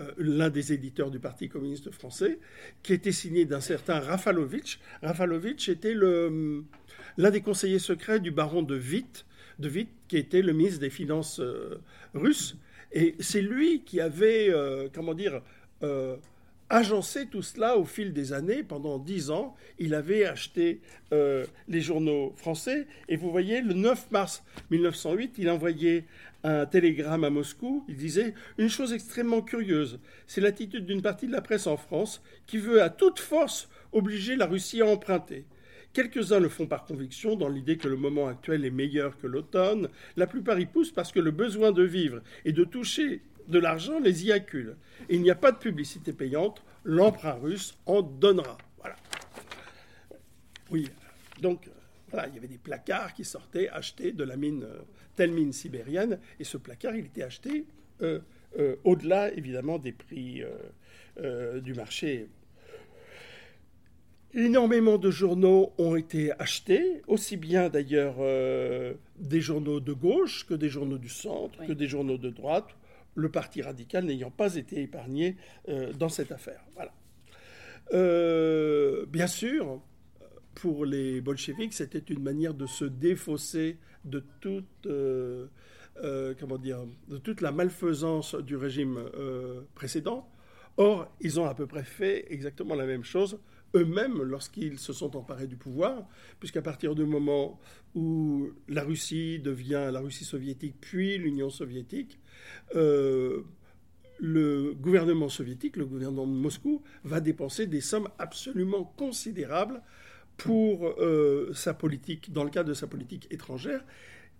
euh, l'un des éditeurs du Parti communiste français, qui était signée d'un certain Rafalovitch. Rafalovitch était l'un des conseillers secrets du baron de Witt, de Witt, qui était le ministre des Finances euh, russe. Et c'est lui qui avait, euh, comment dire, agencé tout cela au fil des années. Pendant dix ans, il avait acheté euh, les journaux français. Et vous voyez, le 9 mars 1908, il envoyait un télégramme à Moscou. Il disait une chose extrêmement curieuse. C'est l'attitude d'une partie de la presse en France qui veut à toute force obliger la Russie à emprunter. Quelques-uns le font par conviction, dans l'idée que le moment actuel est meilleur que l'automne. La plupart y poussent parce que le besoin de vivre et de toucher de l'argent les y accule. il n'y a pas de publicité payante, l'emprunt russe en donnera. Voilà. Oui, donc voilà, il y avait des placards qui sortaient achetés de la mine, euh, telle mine sibérienne, et ce placard, il était acheté euh, euh, au-delà, évidemment, des prix du marché. Énormément de journaux ont été achetés, aussi bien d'ailleurs des journaux de gauche que des journaux du centre, que des journaux de droite, le Parti radical n'ayant pas été épargné euh, dans cette affaire. Voilà. Euh, bien sûr, pour les bolcheviks, c'était une manière de se défausser de toute, euh, comment dire, de toute la malfaisance du régime précédent. Or, ils ont à peu près fait exactement la même chose eux-mêmes lorsqu'ils se sont emparés du pouvoir, puisqu'à partir du moment où la Russie devient la Russie soviétique puis l'Union soviétique, euh, le gouvernement soviétique, le gouvernement de Moscou, va dépenser des sommes absolument considérables pour euh, sa politique, dans le cadre de sa politique étrangère,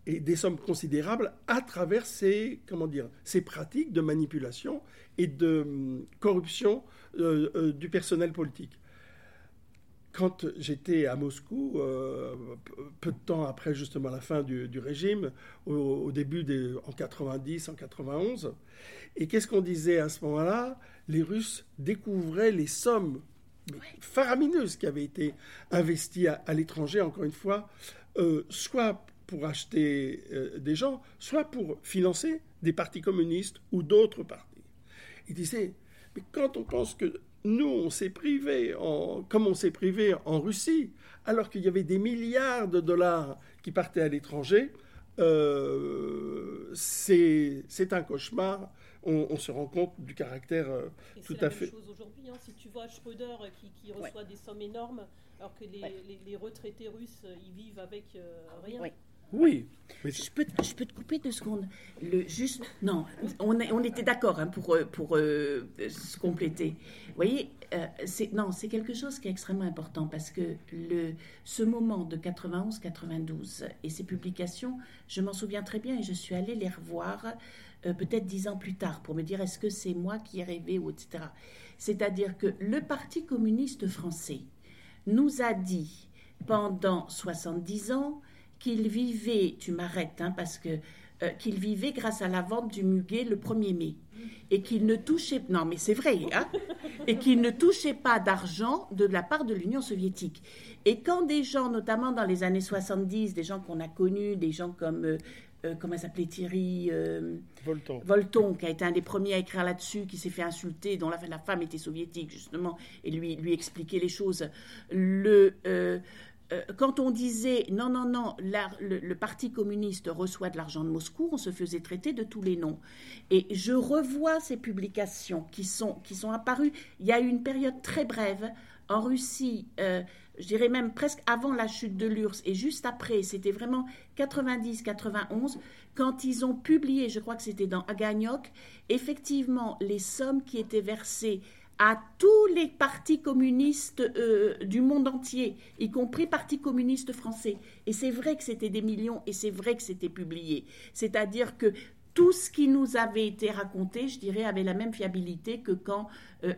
et des sommes considérables à travers ces, comment dire, ces pratiques de manipulation et de hum, corruption euh, du personnel politique quand j'étais à Moscou, euh, peu de temps après justement la fin du, régime, au, début des, en 90, en 91, et qu'est-ce qu'on disait à ce moment-là? Les Russes découvraient les sommes faramineuses qui avaient été investies à, l'étranger, encore une fois, euh, soit pour acheter euh, des gens, soit pour financer des partis communistes ou d'autres partis. Ils disaient, mais quand on pense que nous, on s'est privé, en, comme on s'est privé en Russie, alors qu'il y avait des milliards de dollars qui partaient à l'étranger, euh, c'est un cauchemar. On, se rend compte du caractère euh, tout à fait. C'est la même chose aujourd'hui. Hein. Si tu vois Schröder qui, qui reçoit des sommes énormes, alors que les, les, retraités russes, ils vivent avec euh, rien. Oui. Je peux, je peux te couper deux secondes. Le, juste, non, on, on était d'accord hein, pour, euh, pour euh, se compléter. Vous voyez, euh, c'est, non, c'est quelque chose qui est extrêmement important parce que le, ce moment de 91-92 et ces publications, je m'en souviens très bien et je suis allée les revoir peut-être dix ans plus tard pour me dire est-ce que c'est moi qui ai rêvé ou etc. C'est-à-dire que le Parti communiste français nous a dit pendant 70 ans qu'il vivait, tu m'arrêtes, hein, parce que euh, qu'il vivait grâce à la vente du muguet le 1er mai et qu'il ne touchait non mais c'est vrai hein, et qu'il ne touchait pas d'argent de la part de l'Union soviétique et quand des gens notamment dans les années 70 des gens qu'on a connus des gens comme euh, euh, comment s'appelait Thierry Volton. Volton, qui a été un des premiers à écrire là-dessus, qui s'est fait insulter, dont la, la, femme était soviétique justement, et lui lui expliquer les choses. Le euh, quand on disait non, non, non, le, Parti communiste reçoit de l'argent de Moscou, on se faisait traiter de tous les noms. Et je revois ces publications qui sont, qui sont apparues. Il y a eu une période très brève en Russie, euh, je dirais même presque avant la chute de l'URSS et juste après, c'était vraiment 90-91, quand ils ont publié, je crois que c'était dans Aganyok, effectivement, les sommes qui étaient versées à tous les partis communistes euh, du monde entier, y compris Parti communiste français. Et c'est vrai que c'était des millions et c'est vrai que c'était publié. C'est-à-dire que tout ce qui nous avait été raconté, je dirais, avait la même fiabilité que quand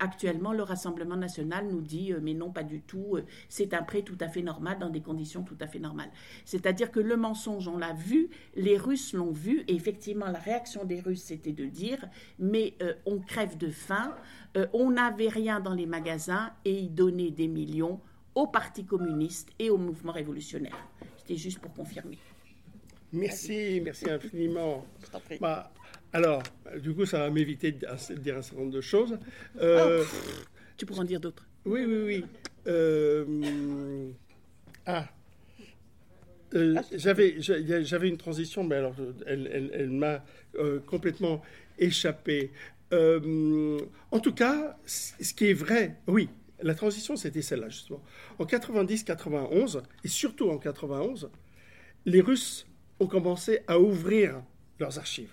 actuellement le Rassemblement national nous dit euh, mais non, pas du tout, euh, c'est un prêt tout à fait normal dans des conditions tout à fait normales. C'est-à-dire que le mensonge, on l'a vu, les Russes l'ont vu, et effectivement la réaction des Russes c'était de dire mais on crève de faim, on n'avait rien dans les magasins et ils donnaient des millions au Parti communiste et au mouvement révolutionnaire. C'était juste pour confirmer. Merci, merci infiniment. Bah, alors, du coup, ça va m'éviter de dire un certain nombre de choses. Euh, oh, tu pourras en dire d'autres. Oui, oui, oui. Euh, ah. Euh, ah. j'avais, j'avais une transition, mais alors elle, elle, m'a complètement échappé. en tout cas, ce qui est vrai, oui, la transition, c'était celle-là, justement. En 90-91, et surtout en 91, les Russes ont commencé à ouvrir leurs archives.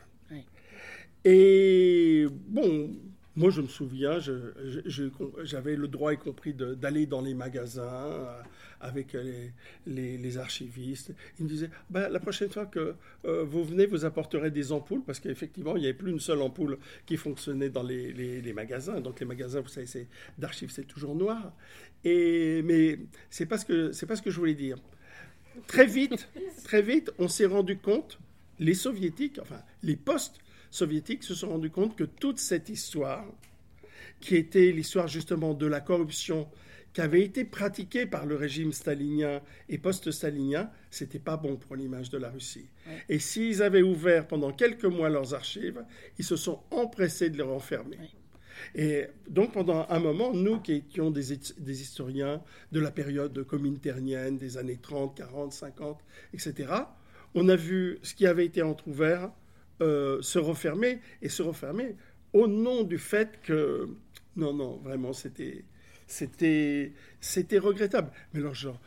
Et bon, moi je me souviens, j'avais le droit y compris d'aller dans les magasins euh, avec les, archivistes. Ils me disaient, bah, la prochaine fois que euh, vous venez, vous apporterez des ampoules, parce qu'effectivement, il n'y avait plus une seule ampoule qui fonctionnait dans les, magasins. Donc les magasins, vous savez, d'archives, c'est toujours noir. Et, mais c'est pas, ce que, pas ce que je voulais dire. Très vite, très vite, on s'est rendu compte, les soviétiques, enfin les post-soviétiques se sont rendus compte que toute cette histoire, qui était l'histoire justement de la corruption qui avait été pratiquée par le régime stalinien et post-stalinien, c'était pas bon pour l'image de la Russie. Et s'ils avaient ouvert pendant quelques mois leurs archives, ils se sont empressés de les renfermer. Et donc pendant un moment, nous qui étions des, historiens de la période cominternienne, des années 30, 40, 50, etc., on a vu ce qui avait été entrouvert euh, se refermer et se refermer au nom du fait que non, non, vraiment, c'était, c'était, c'était regrettable. Mais alors, genre,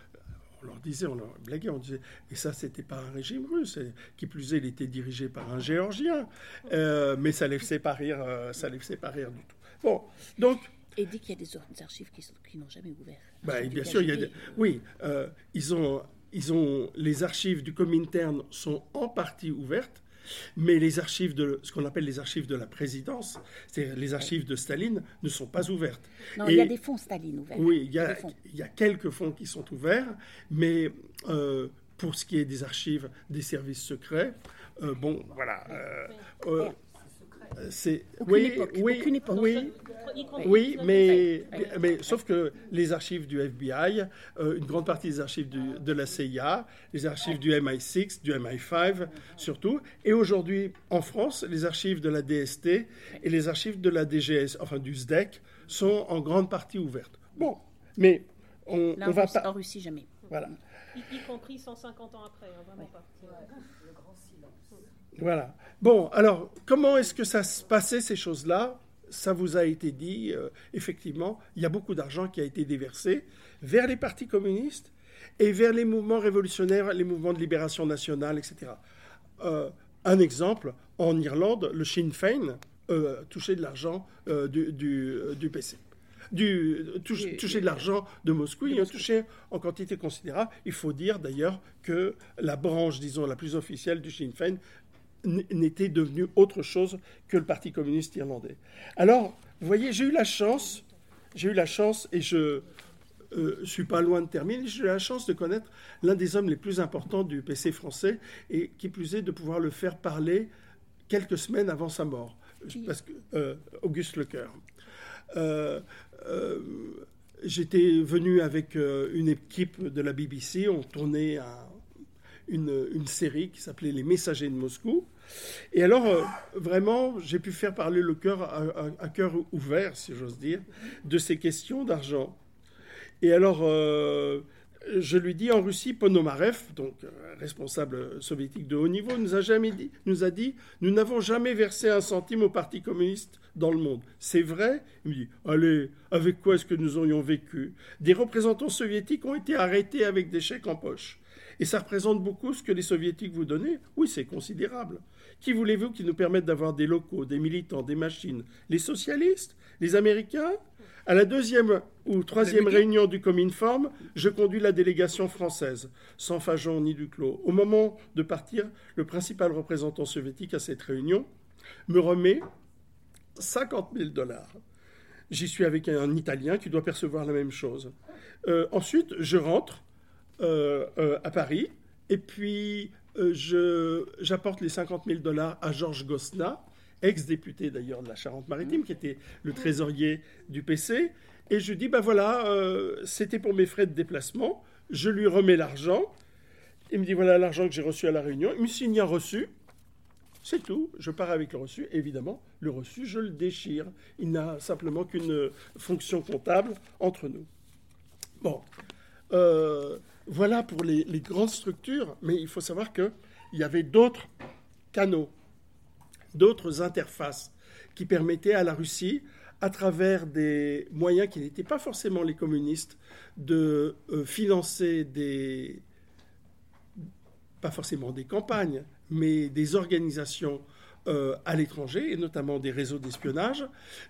on leur disait, on leur blaguait, on disait, et ça, c'était pas un régime russe. Qui plus est, il était dirigé par un géorgien. Euh, mais ça les faisait pas rire, euh, ça les faisait pas rire du tout. Bon, donc. Et dit qu'il y a des archives qui, qui n'ont jamais ouvert. Bah, bien sûr, il y a oui, euh, ils ont, ils ont, les archives du Comintern sont en partie ouvertes, mais les archives de ce qu'on appelle les archives de la présidence, c'est-à-dire les archives de Staline, ne sont pas ouvertes. Non, il y a des fonds Staline ouverts. Oui, il y a, il y a quelques fonds qui sont ouverts, mais euh, pour ce qui est des archives des services secrets, euh, bon, voilà. C'est oui, oui, oui, oui, mais, mais sauf que les archives du FBI, euh, une grande partie des archives de la CIA, les archives du MI6, du MI5 surtout, et aujourd'hui en France, les archives de la DST et les archives de la DGS, enfin du SDEC, sont en grande partie ouvertes. Bon, mais on, ne va pas. En Russie, jamais. Voilà. Y, compris 150 ans après, hein, vraiment pas. Voilà. Bon, alors, comment est-ce que ça se passait, ces choses-là? Ça vous a été dit, euh, effectivement, il y a beaucoup d'argent qui a été déversé vers les partis communistes et vers les mouvements révolutionnaires, les mouvements de libération nationale, etc. Euh, un exemple, en Irlande, le Sinn Féin euh, touchait de l'argent du, du, PC. Du, toucher de l'argent de Moscou, ils ont touché en quantité considérable. Il faut dire d'ailleurs que la branche, disons, la plus officielle du Sinn Féin n'était devenue autre chose que le Parti communiste irlandais. Alors, vous voyez, j'ai eu la chance, j'ai eu la chance, et je, euh, suis pas loin de terminer. J'ai eu la chance de connaître l'un des hommes les plus importants du PC français et qui plus est de pouvoir le faire parler quelques semaines avant sa mort, parce que euh, Auguste Lecoeur. Euh, j'étais venu avec une équipe de la BBC, on tournait une, une, série qui s'appelait Les Messagers de Moscou. Et alors, vraiment, j'ai pu faire parler le cœur à, cœur ouvert, si j'ose dire, de ces questions d'argent. Et alors, euh, je lui dis en Russie, Ponomarev, donc euh, responsable soviétique de haut niveau, nous a dit, nous a dit, nous n'avons jamais versé un centime au Parti communiste dans le monde. C'est vrai? Il me dit, allez, avec quoi est-ce que nous aurions vécu? Des représentants soviétiques ont été arrêtés avec des chèques en poche. Et ça représente beaucoup ce que les soviétiques vous donnaient Oui, c'est considérable. Qui voulez-vous qui nous permettent d'avoir des locaux, des militants, des machines? Les socialistes? Les Américains? À la deuxième ou troisième réunion du Cominform, je conduis la délégation française, sans Fajon ni Duclos. Au moment de partir, le principal représentant soviétique à cette réunion me remet 50 000 dollars. J'y suis avec un Italien qui doit percevoir la même chose. Euh, ensuite, je rentre à Paris et puis j'apporte les 50 000 dollars à Georges Gosna, ex-député d'ailleurs de la Charente-Maritime, qui était le trésorier du PC. Et je dis, ben voilà, euh, c'était pour mes frais de déplacement. Je lui remets l'argent. Il me dit, voilà l'argent que j'ai reçu à la réunion. Il me signe un reçu. C'est tout. Je pars avec le reçu. Évidemment, le reçu, je le déchire. Il n'a simplement qu'une fonction comptable entre nous. Bon. Euh, voilà pour les, grandes structures, mais il faut savoir qu'il y avait d'autres canaux d'autres interfaces qui permettaient à la Russie, à travers des moyens qui n'étaient pas forcément les communistes, de euh, financer des, pas forcément des campagnes, mais des organisations euh, à l'étranger, et notamment des réseaux d'espionnage.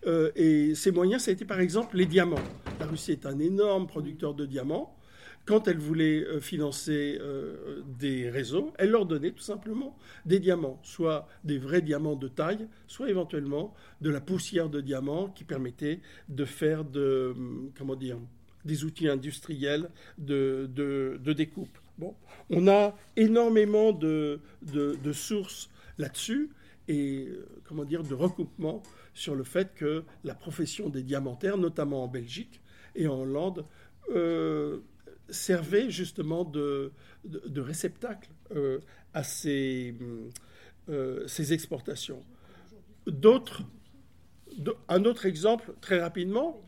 Euh, et ces moyens, ça a été par exemple les diamants. La Russie est un énorme producteur de diamants quand elle voulait euh, financer euh, des réseaux, elle leur donnait tout simplement des diamants, soit des vrais diamants de taille, soit éventuellement de la poussière de diamants qui permettait de faire de, hum, comment dire, des outils industriels de, de, découpe. Bon, on a énormément de, de sources là-dessus et euh, comment dire de recoupement sur le fait que la profession des diamantaires, notamment en Belgique et en Hollande, servait justement de, de, réceptacle euh, à ces, euh, ces exportations. D'autres, un autre exemple, très rapidement,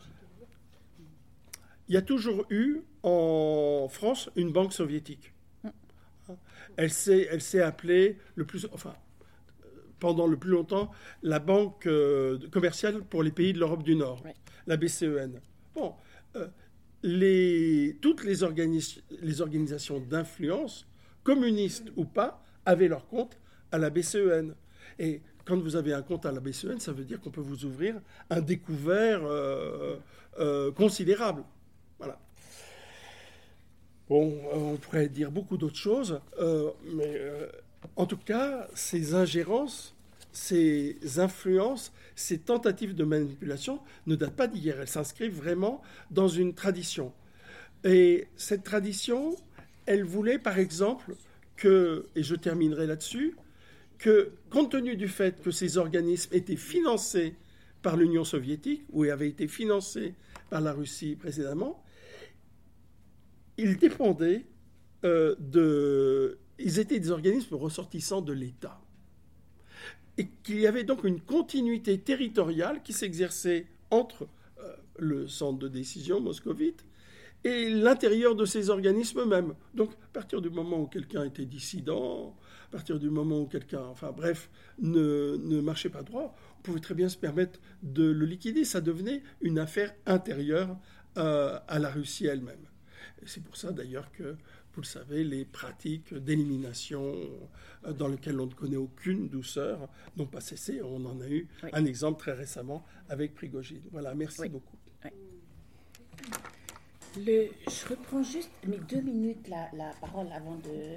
il y a toujours eu en France une banque soviétique. Elle s'est, elle s'est appelée le plus, enfin, pendant le plus longtemps, la banque euh, commerciale pour les pays de l'Europe du Nord, la BCEN. Bon, toutes les, organisations d'influence, communistes ou pas, avaient leur compte à la BCEN. Et quand vous avez un compte à la BCEN, ça veut dire qu'on peut vous ouvrir un découvert euh, euh, considérable. Voilà. Bon, euh, on pourrait dire beaucoup d'autres choses, mais en tout cas, ces ingérences, ces influences, ces tentatives de manipulation ne datent pas d'hier. Elles s'inscrivent vraiment dans une tradition. Et cette tradition, elle voulait par exemple que, et je terminerai là-dessus, que compte tenu du fait que ces organismes étaient financés par l'Union soviétique ou avaient été financés par la Russie précédemment, ils dépendaient euh, de... Ils étaient des organismes ressortissants de l'État et qu'il y avait donc une continuité territoriale qui s'exerçait entre euh, le centre de décision moscovite et l'intérieur de ces organismes même. Donc, à partir du moment où quelqu'un était dissident, à partir du moment où quelqu'un, enfin bref, ne, ne, marchait pas droit, on pouvait très bien se permettre de le liquider. Ça devenait une affaire intérieure euh, à la Russie elle-même. C'est pour ça d'ailleurs que, vous le savez, les pratiques d'élimination euh, dans lesquelles on ne connaît aucune douceur n'ont pas cessé. On en a eu un exemple très récemment avec Prigogine. Voilà, merci beaucoup. Le, je reprends juste mes deux minutes la, la parole avant de,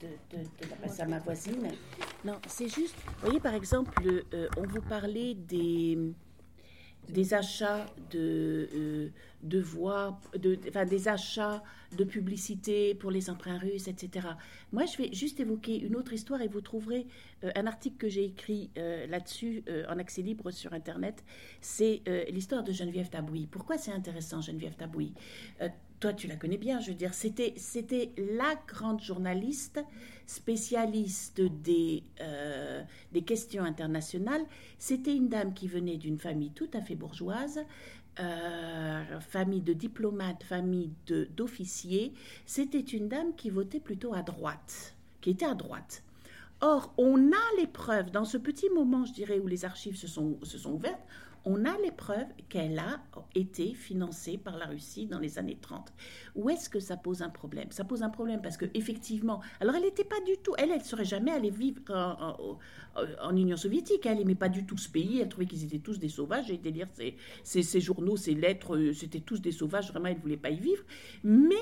de, de, la passer à ma voisine. Non, c'est juste, vous voyez par exemple, euh, on vous parlait des, des achats de, euh, de voix, de, enfin, des achats de publicité pour les emprunts russes, etc. Moi, je vais juste évoquer une autre histoire et vous trouverez euh, un article que j'ai écrit euh, là-dessus en accès libre sur Internet. C'est l'histoire de Geneviève Tabouy. Pourquoi c'est intéressant, Geneviève Tabouy toi, tu la connais bien, je veux dire, c'était, c'était la grande journaliste spécialiste des, euh, des questions internationales. C'était une dame qui venait d'une famille tout à fait bourgeoise, euh, famille de diplomates, famille de, d'officiers. C'était une dame qui votait plutôt à droite, qui était à droite. Or, on a les preuves, dans ce petit moment, je dirais, où les archives se sont, se sont ouvertes, on a les preuves qu'elle a été financée par la Russie dans les années 30. Où est-ce que ça pose un problème? Ça pose un problème parce que effectivement, alors elle n'était pas du tout, elle, elle serait jamais allée vivre en, Union soviétique. Elle n'aimait pas du tout ce pays. Elle trouvait qu'ils étaient tous des sauvages. J'ai été lire ses, journaux, ses lettres, euh, c'était tous des sauvages. Vraiment, elle voulait pas y vivre. Mais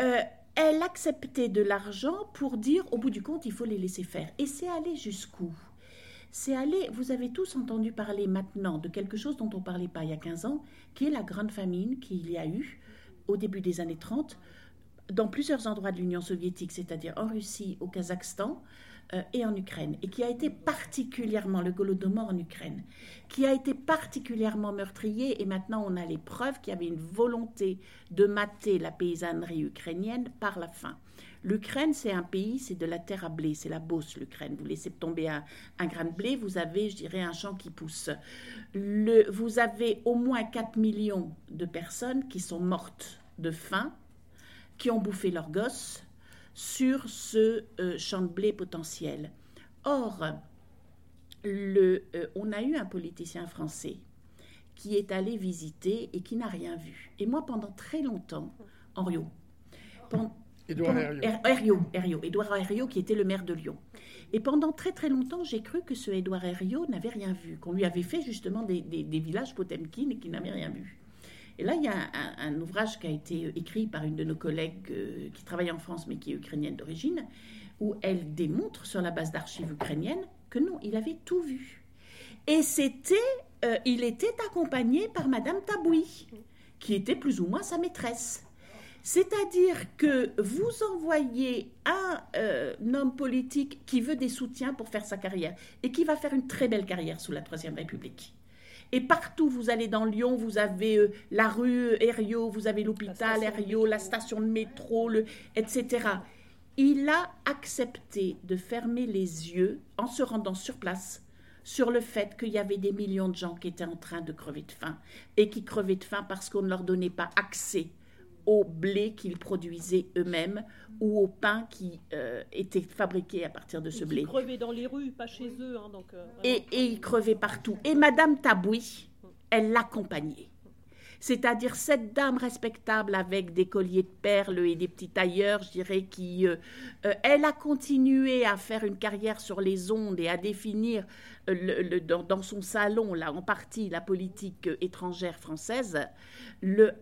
euh, elle acceptait de l'argent pour dire, au bout du compte, il faut les laisser faire. Et c'est aller jusqu'où? C'est aller, vous avez tous entendu parler maintenant de quelque chose dont on ne parlait pas il y a 15 ans, qui est la grande famine qu'il y a eu au début des années 30 dans plusieurs endroits de l'Union soviétique, c'est-à-dire en Russie, au Kazakhstan euh, et en Ukraine, et qui a été particulièrement, le Golodomor en Ukraine, qui a été particulièrement meurtrier, et maintenant on a les preuves qu'il y avait une volonté de mater la paysannerie ukrainienne par la faim. L'Ukraine, c'est un pays, c'est de la terre à blé, c'est la Beauce, l'Ukraine. Vous laissez tomber un, grain de blé, vous avez, je dirais, un champ qui pousse. Le, vous avez au moins 4 millions de personnes qui sont mortes de faim, qui ont bouffé leurs gosses sur ce euh, champ de blé potentiel. Or, le, euh, on a eu un politicien français qui est allé visiter et qui n'a rien vu. Et moi, pendant très longtemps, en Rio, Édouard Herriot. Édouard Herriot qui était le maire de Lyon. Et pendant très très longtemps, j'ai cru que ce Édouard Herriot n'avait rien vu, qu'on lui avait fait justement des, villages Potemkin et qu'il n'avait rien vu. Et là, il y a un, ouvrage qui a été écrit par une de nos collègues euh, qui travaille en France mais qui est ukrainienne d'origine, où elle démontre sur la base d'archives ukrainiennes que non, il avait tout vu. Et c'était, euh, il était accompagné par Madame Taboui, qui était plus ou moins sa maîtresse. C'est-à-dire que vous envoyez un, euh, homme politique qui veut des soutiens pour faire sa carrière et qui va faire une très belle carrière sous la Troisième République. Et partout, vous allez dans Lyon, vous avez euh, la rue Herriot, vous avez l'hôpital Herriot, la station de métro, etc. Il a accepté de fermer les yeux en se rendant sur place sur le fait qu'il y avait des millions de gens qui étaient en train de crever de faim et qui crevaient de faim parce qu'on ne leur donnait pas accès au blé qu'ils produisaient eux-mêmes ou au pain qui euh, était fabriqué à partir de ce blé. Ils crevaient dans les rues, pas chez eux. Hein, donc, euh, et, et, ils crevaient partout. Et Madame Taboui, elle l'accompagnait. C'est-à-dire cette dame respectable avec des colliers de perles et des petits tailleurs, je dirais, qui, euh, elle a continué à faire une carrière sur les ondes et à définir dans, son salon, là, en partie, la politique étrangère française,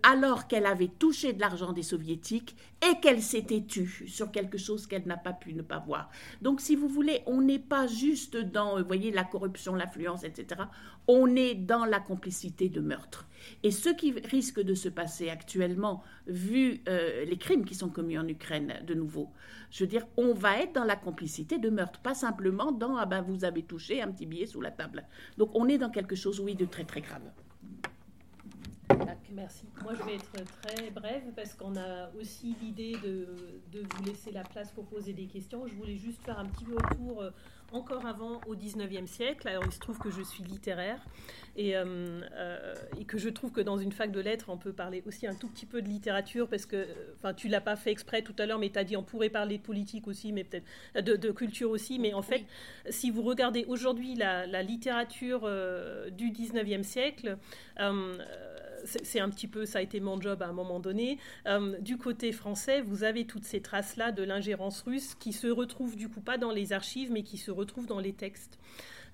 alors qu'elle avait touché de l'argent des soviétiques et qu'elle s'était tue sur quelque chose qu'elle n'a pas pu ne pas voir. Donc, si vous voulez, on n'est pas juste dans, vous voyez, la corruption, l'affluence, etc. On est dans la complicité de meurtre. Et ce qui risque de se passer actuellement, vu euh, les crimes qui sont commis en Ukraine, de nouveau, je veux dire, on va être dans la complicité de meurtre, pas simplement dans, ah ben, vous avez touché un petit billet sous la table. Donc, on est dans quelque chose, oui, de très, très grave. Merci. Moi, je vais être très brève parce qu'on a aussi l'idée de, de, vous laisser la place pour poser des questions. Je voulais juste faire un petit retour euh, encore avant au 19e siècle. Alors il se trouve que je suis littéraire et, euh, euh, et, que je trouve que dans une fac de lettres, on peut parler aussi un tout petit peu de littérature parce que, enfin, tu l'as pas fait exprès tout à l'heure, mais tu as dit on pourrait parler de politique aussi, mais peut-être de, culture aussi. Mais en fait, si vous regardez aujourd'hui la, littérature du 19e siècle, c'est un petit peu, ça a été mon job à un moment donné. du côté français, vous avez toutes ces traces-là de l'ingérence russe qui se retrouvent du coup pas dans les archives, mais qui se retrouvent dans les textes.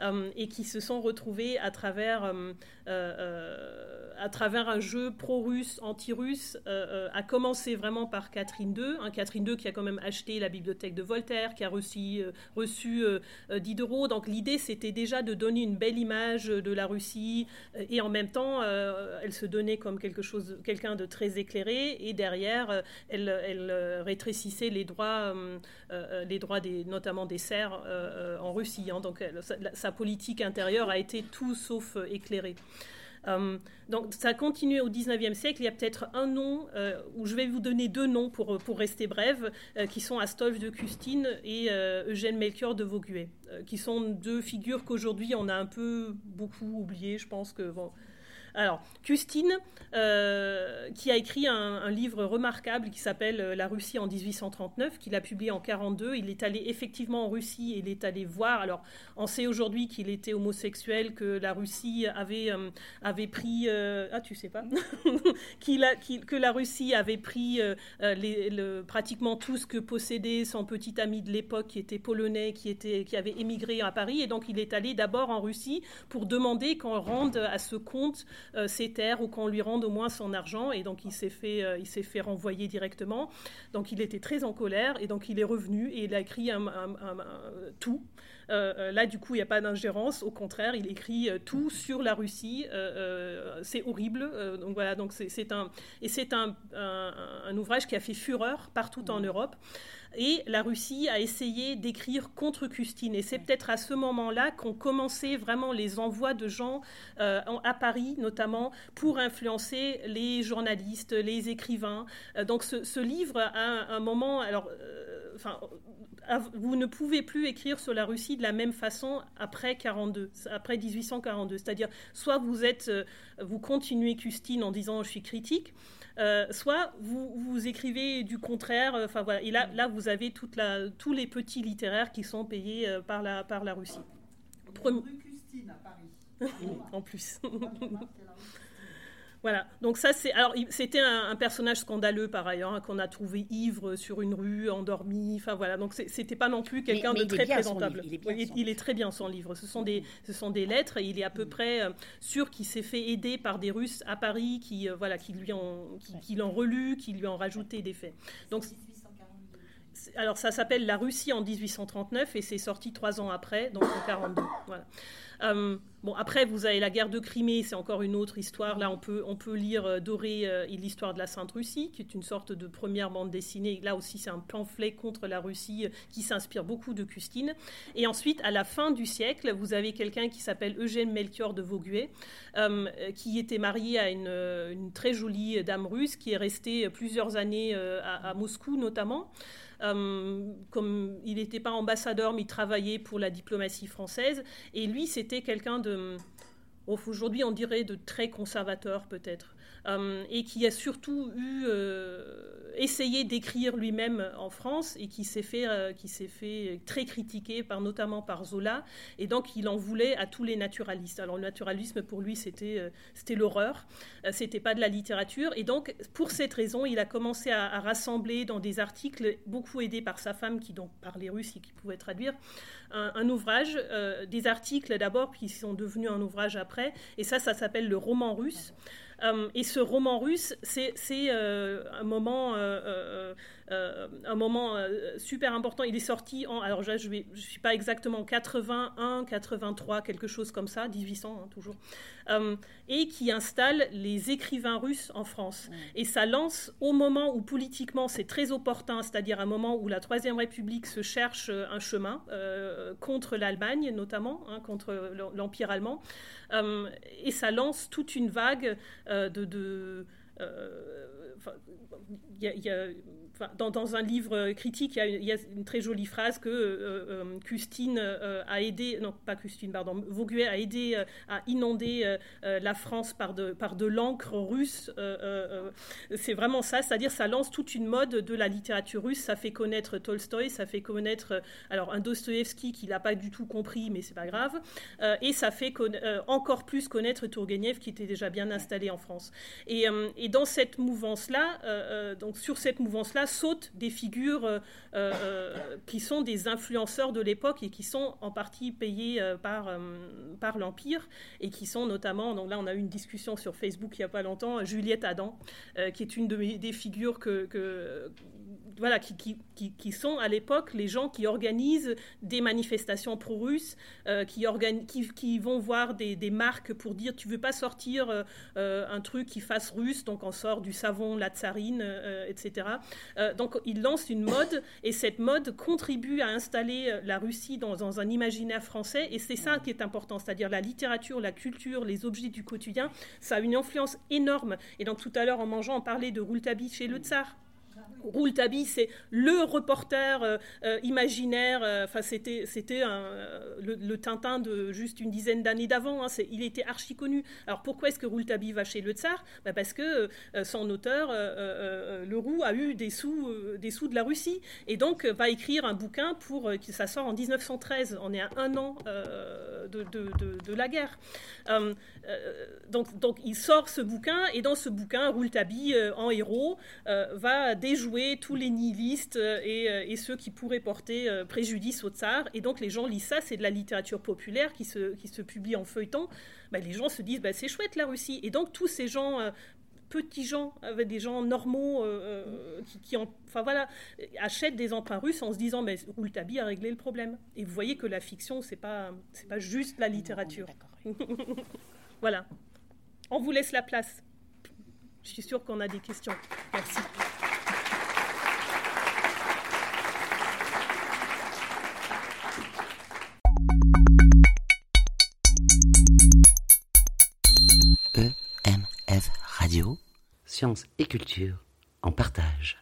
Euh, et qui se sont retrouvés à travers, euh, euh, à travers un jeu pro-russe, anti-russe, à commencer vraiment par Catherine II. Hein, Catherine II qui a quand même acheté la bibliothèque de Voltaire, qui a reçu, reçu Diderot. Donc l'idée, c'était déjà de donner une belle image de la Russie et en même temps, elle se donnait comme quelque chose, quelqu'un de très éclairé et derrière, elle, rétrécissait les droits, les droits notamment des serfs en Russie. Hein. donc sa politique intérieure a été tout sauf euh, éclairée. Euh, donc ça a continué au 19e siècle. Il y a peut-être un nom, euh, où je vais vous donner deux noms pour, pour rester brève, qui sont Astolphe de Custine et Eugène Melchior de Vauguet, qui sont deux figures qu'aujourd'hui on a un peu beaucoup oubliées. Je pense que alors, Custine, euh, qui a écrit un, livre remarquable qui s'appelle euh, La Russie en 1839, qu'il a publié en 42. Il est allé effectivement en Russie et il est allé voir. Alors, on sait aujourd'hui qu'il était homosexuel, que la Russie avait, euh, pris. ah, tu sais pas Que la Russie avait pris pratiquement tout ce que possédait son petit ami de l'époque, qui était polonais, qui, était, qui avait émigré à Paris. Et donc, il est allé d'abord en Russie pour demander qu'on rende à ce compte ses terres ou qu'on lui rende au moins son argent. Et donc il s'est fait, euh, il s'est fait renvoyer directement. Donc il était très en colère et donc il est revenu et il a écrit un, tout. Euh, là, du coup, il n'y a pas d'ingérence. Au contraire, il écrit tout sur la Russie. c'est horrible. donc voilà. Donc c'est un et c'est un, un, ouvrage qui a fait fureur partout en Europe. Et la Russie a essayé d'écrire contre Custine. Et c'est peut-être à ce moment-là qu'ont commencé vraiment les envois de gens euh, à Paris, notamment, pour influencer les journalistes, les écrivains. Euh, donc ce, livre, a un, moment, alors, euh, enfin, vous ne pouvez plus écrire sur la Russie de la même façon après 42, après 1842. C'est-à-dire, soit vous êtes, vous continuez Custine en disant je suis critique, euh, soit vous, vous écrivez du contraire. Euh, enfin voilà. Et là, là, vous avez toute la, tous les petits littéraires qui sont payés euh, par la, par la Russie. Rue Custine à Paris. en plus. Voilà, donc ça c'est alors c'était un, personnage scandaleux par ailleurs hein, qu'on a trouvé ivre sur une rue, endormi. Enfin voilà, donc c'était pas non plus quelqu'un de très présentable. Il est, il, est, très bien son livre. Ce sont des ce sont des lettres et il est à peu près euh, sûr qu'il s'est fait aider par des Russes à Paris qui euh, voilà qui lui ont qui, l'ont relu, qui lui ont rajouté des faits. Donc alors ça s'appelle La Russie en 1839 et c'est sorti trois ans après, donc en 42. Voilà. Euh, bon, après, vous avez la guerre de Crimée, c'est encore une autre histoire. Là, on peut, on peut lire euh, Doré euh, et l'histoire de la Sainte Russie, qui est une sorte de première bande dessinée. Là aussi, c'est un pamphlet contre la Russie qui s'inspire beaucoup de Custine. Et ensuite, à la fin du siècle, vous avez quelqu'un qui s'appelle Eugène Melchior de Vauguet, qui était marié à une, très jolie dame russe, qui est restée plusieurs années à Moscou notamment. Euh, comme il n'était pas ambassadeur, mais il travaillait pour la diplomatie française. Et lui, c'était quelqu'un de... Aujourd'hui, on dirait de très conservateur peut-être. Euh, et qui a surtout eu euh, essayé d'écrire lui-même en France et qui s'est fait, euh, qui s'est fait très critiquer par notamment par Zola et donc il en voulait à tous les naturalistes. Alors le naturalisme pour lui c'était c'était l'horreur, c'était pas de la littérature et donc pour cette raison il a commencé à, rassembler dans des articles beaucoup aidé par sa femme qui donc parlait russe et qui pouvait traduire un, ouvrage, des articles d'abord qui sont devenus un ouvrage après et ça ça s'appelle le roman russe. Euh, et ce roman russe, c'est euh, un moment, euh, un moment super important. Il est sorti en, alors je ne suis pas exactement 81, 83, quelque chose comme ça, 1800 hein, toujours, et qui installe les écrivains russes en France. Et ça lance au moment où politiquement c'est très opportun, c'est-à-dire un moment où la Troisième République se cherche un chemin contre l'Allemagne notamment, hein, contre l'Empire allemand, et ça lance toute une vague euh, de, euh, dans, un livre critique, il y a, une très jolie phrase que euh, Custine a aidé, non pas Custine, pardon, Vauguet a aidé à inonder la France par de, l'encre russe. c'est vraiment ça, c'est-à-dire ça lance toute une mode de la littérature russe, ça fait connaître Tolstoï, ça fait connaître alors un Dostoïevski qui l'a pas du tout compris, mais c'est pas grave, et ça fait encore plus connaître Tourgueniev qui était déjà bien installé en France. Et, et dans cette mouvance-là, euh, donc sur cette mouvance-là, sautent des figures euh, qui sont des influenceurs de l'époque et qui sont en partie payés par, par l'Empire et qui sont notamment, donc là on a eu une discussion sur Facebook il n'y a pas longtemps, Juliette Adam, qui est une de mes, des figures que voilà, qui, qui, qui, sont à l'époque les gens qui organisent des manifestations pro-russes, euh, qui, qui, vont voir des, des, marques pour dire tu veux pas sortir euh, euh, un truc qui fasse russe, donc on sort du savon, la tsarine, etc. donc ils lancent une mode et cette mode contribue à installer la Russie dans, dans un imaginaire français et c'est ça qui est important, c'est-à-dire la littérature, la culture, les objets du quotidien, ça a une influence énorme. Et donc tout à l'heure en mangeant, on parlait de Rouletabille chez le tsar. Rouletabille, c'est le reporter euh, euh, imaginaire. Euh, enfin, c'était le, Tintin de juste une dizaine d'années d'avant. Hein, il était archi connu. Alors pourquoi est-ce que Rouletabille va chez le Tsar? Bah, Parce que son auteur, Leroux, a eu des sous des sous de la Russie et donc va écrire un bouquin pour ça sort en 1913. On est à un an de, la guerre. donc donc il sort ce bouquin et dans ce bouquin, Rouletabille en héros va déjouer tous les nihilistes euh, euh, et, ceux qui pourraient porter euh, préjudice au tsar. Et donc les gens lisent ça, c'est de la littérature populaire qui se, qui se publie en feuilleton. Bah, les gens se disent, bah, c'est chouette la Russie. Et donc tous ces gens petits gens, avec des gens normaux qui, enfin voilà, achètent des emprunts russes en se disant mais Rouletabille a réglé le problème. Et vous voyez que la fiction c'est pas c'est pas juste la littérature. voilà. On vous laisse la place. Je suis sûre qu'on a des questions. Merci. Sciences et culture en partage.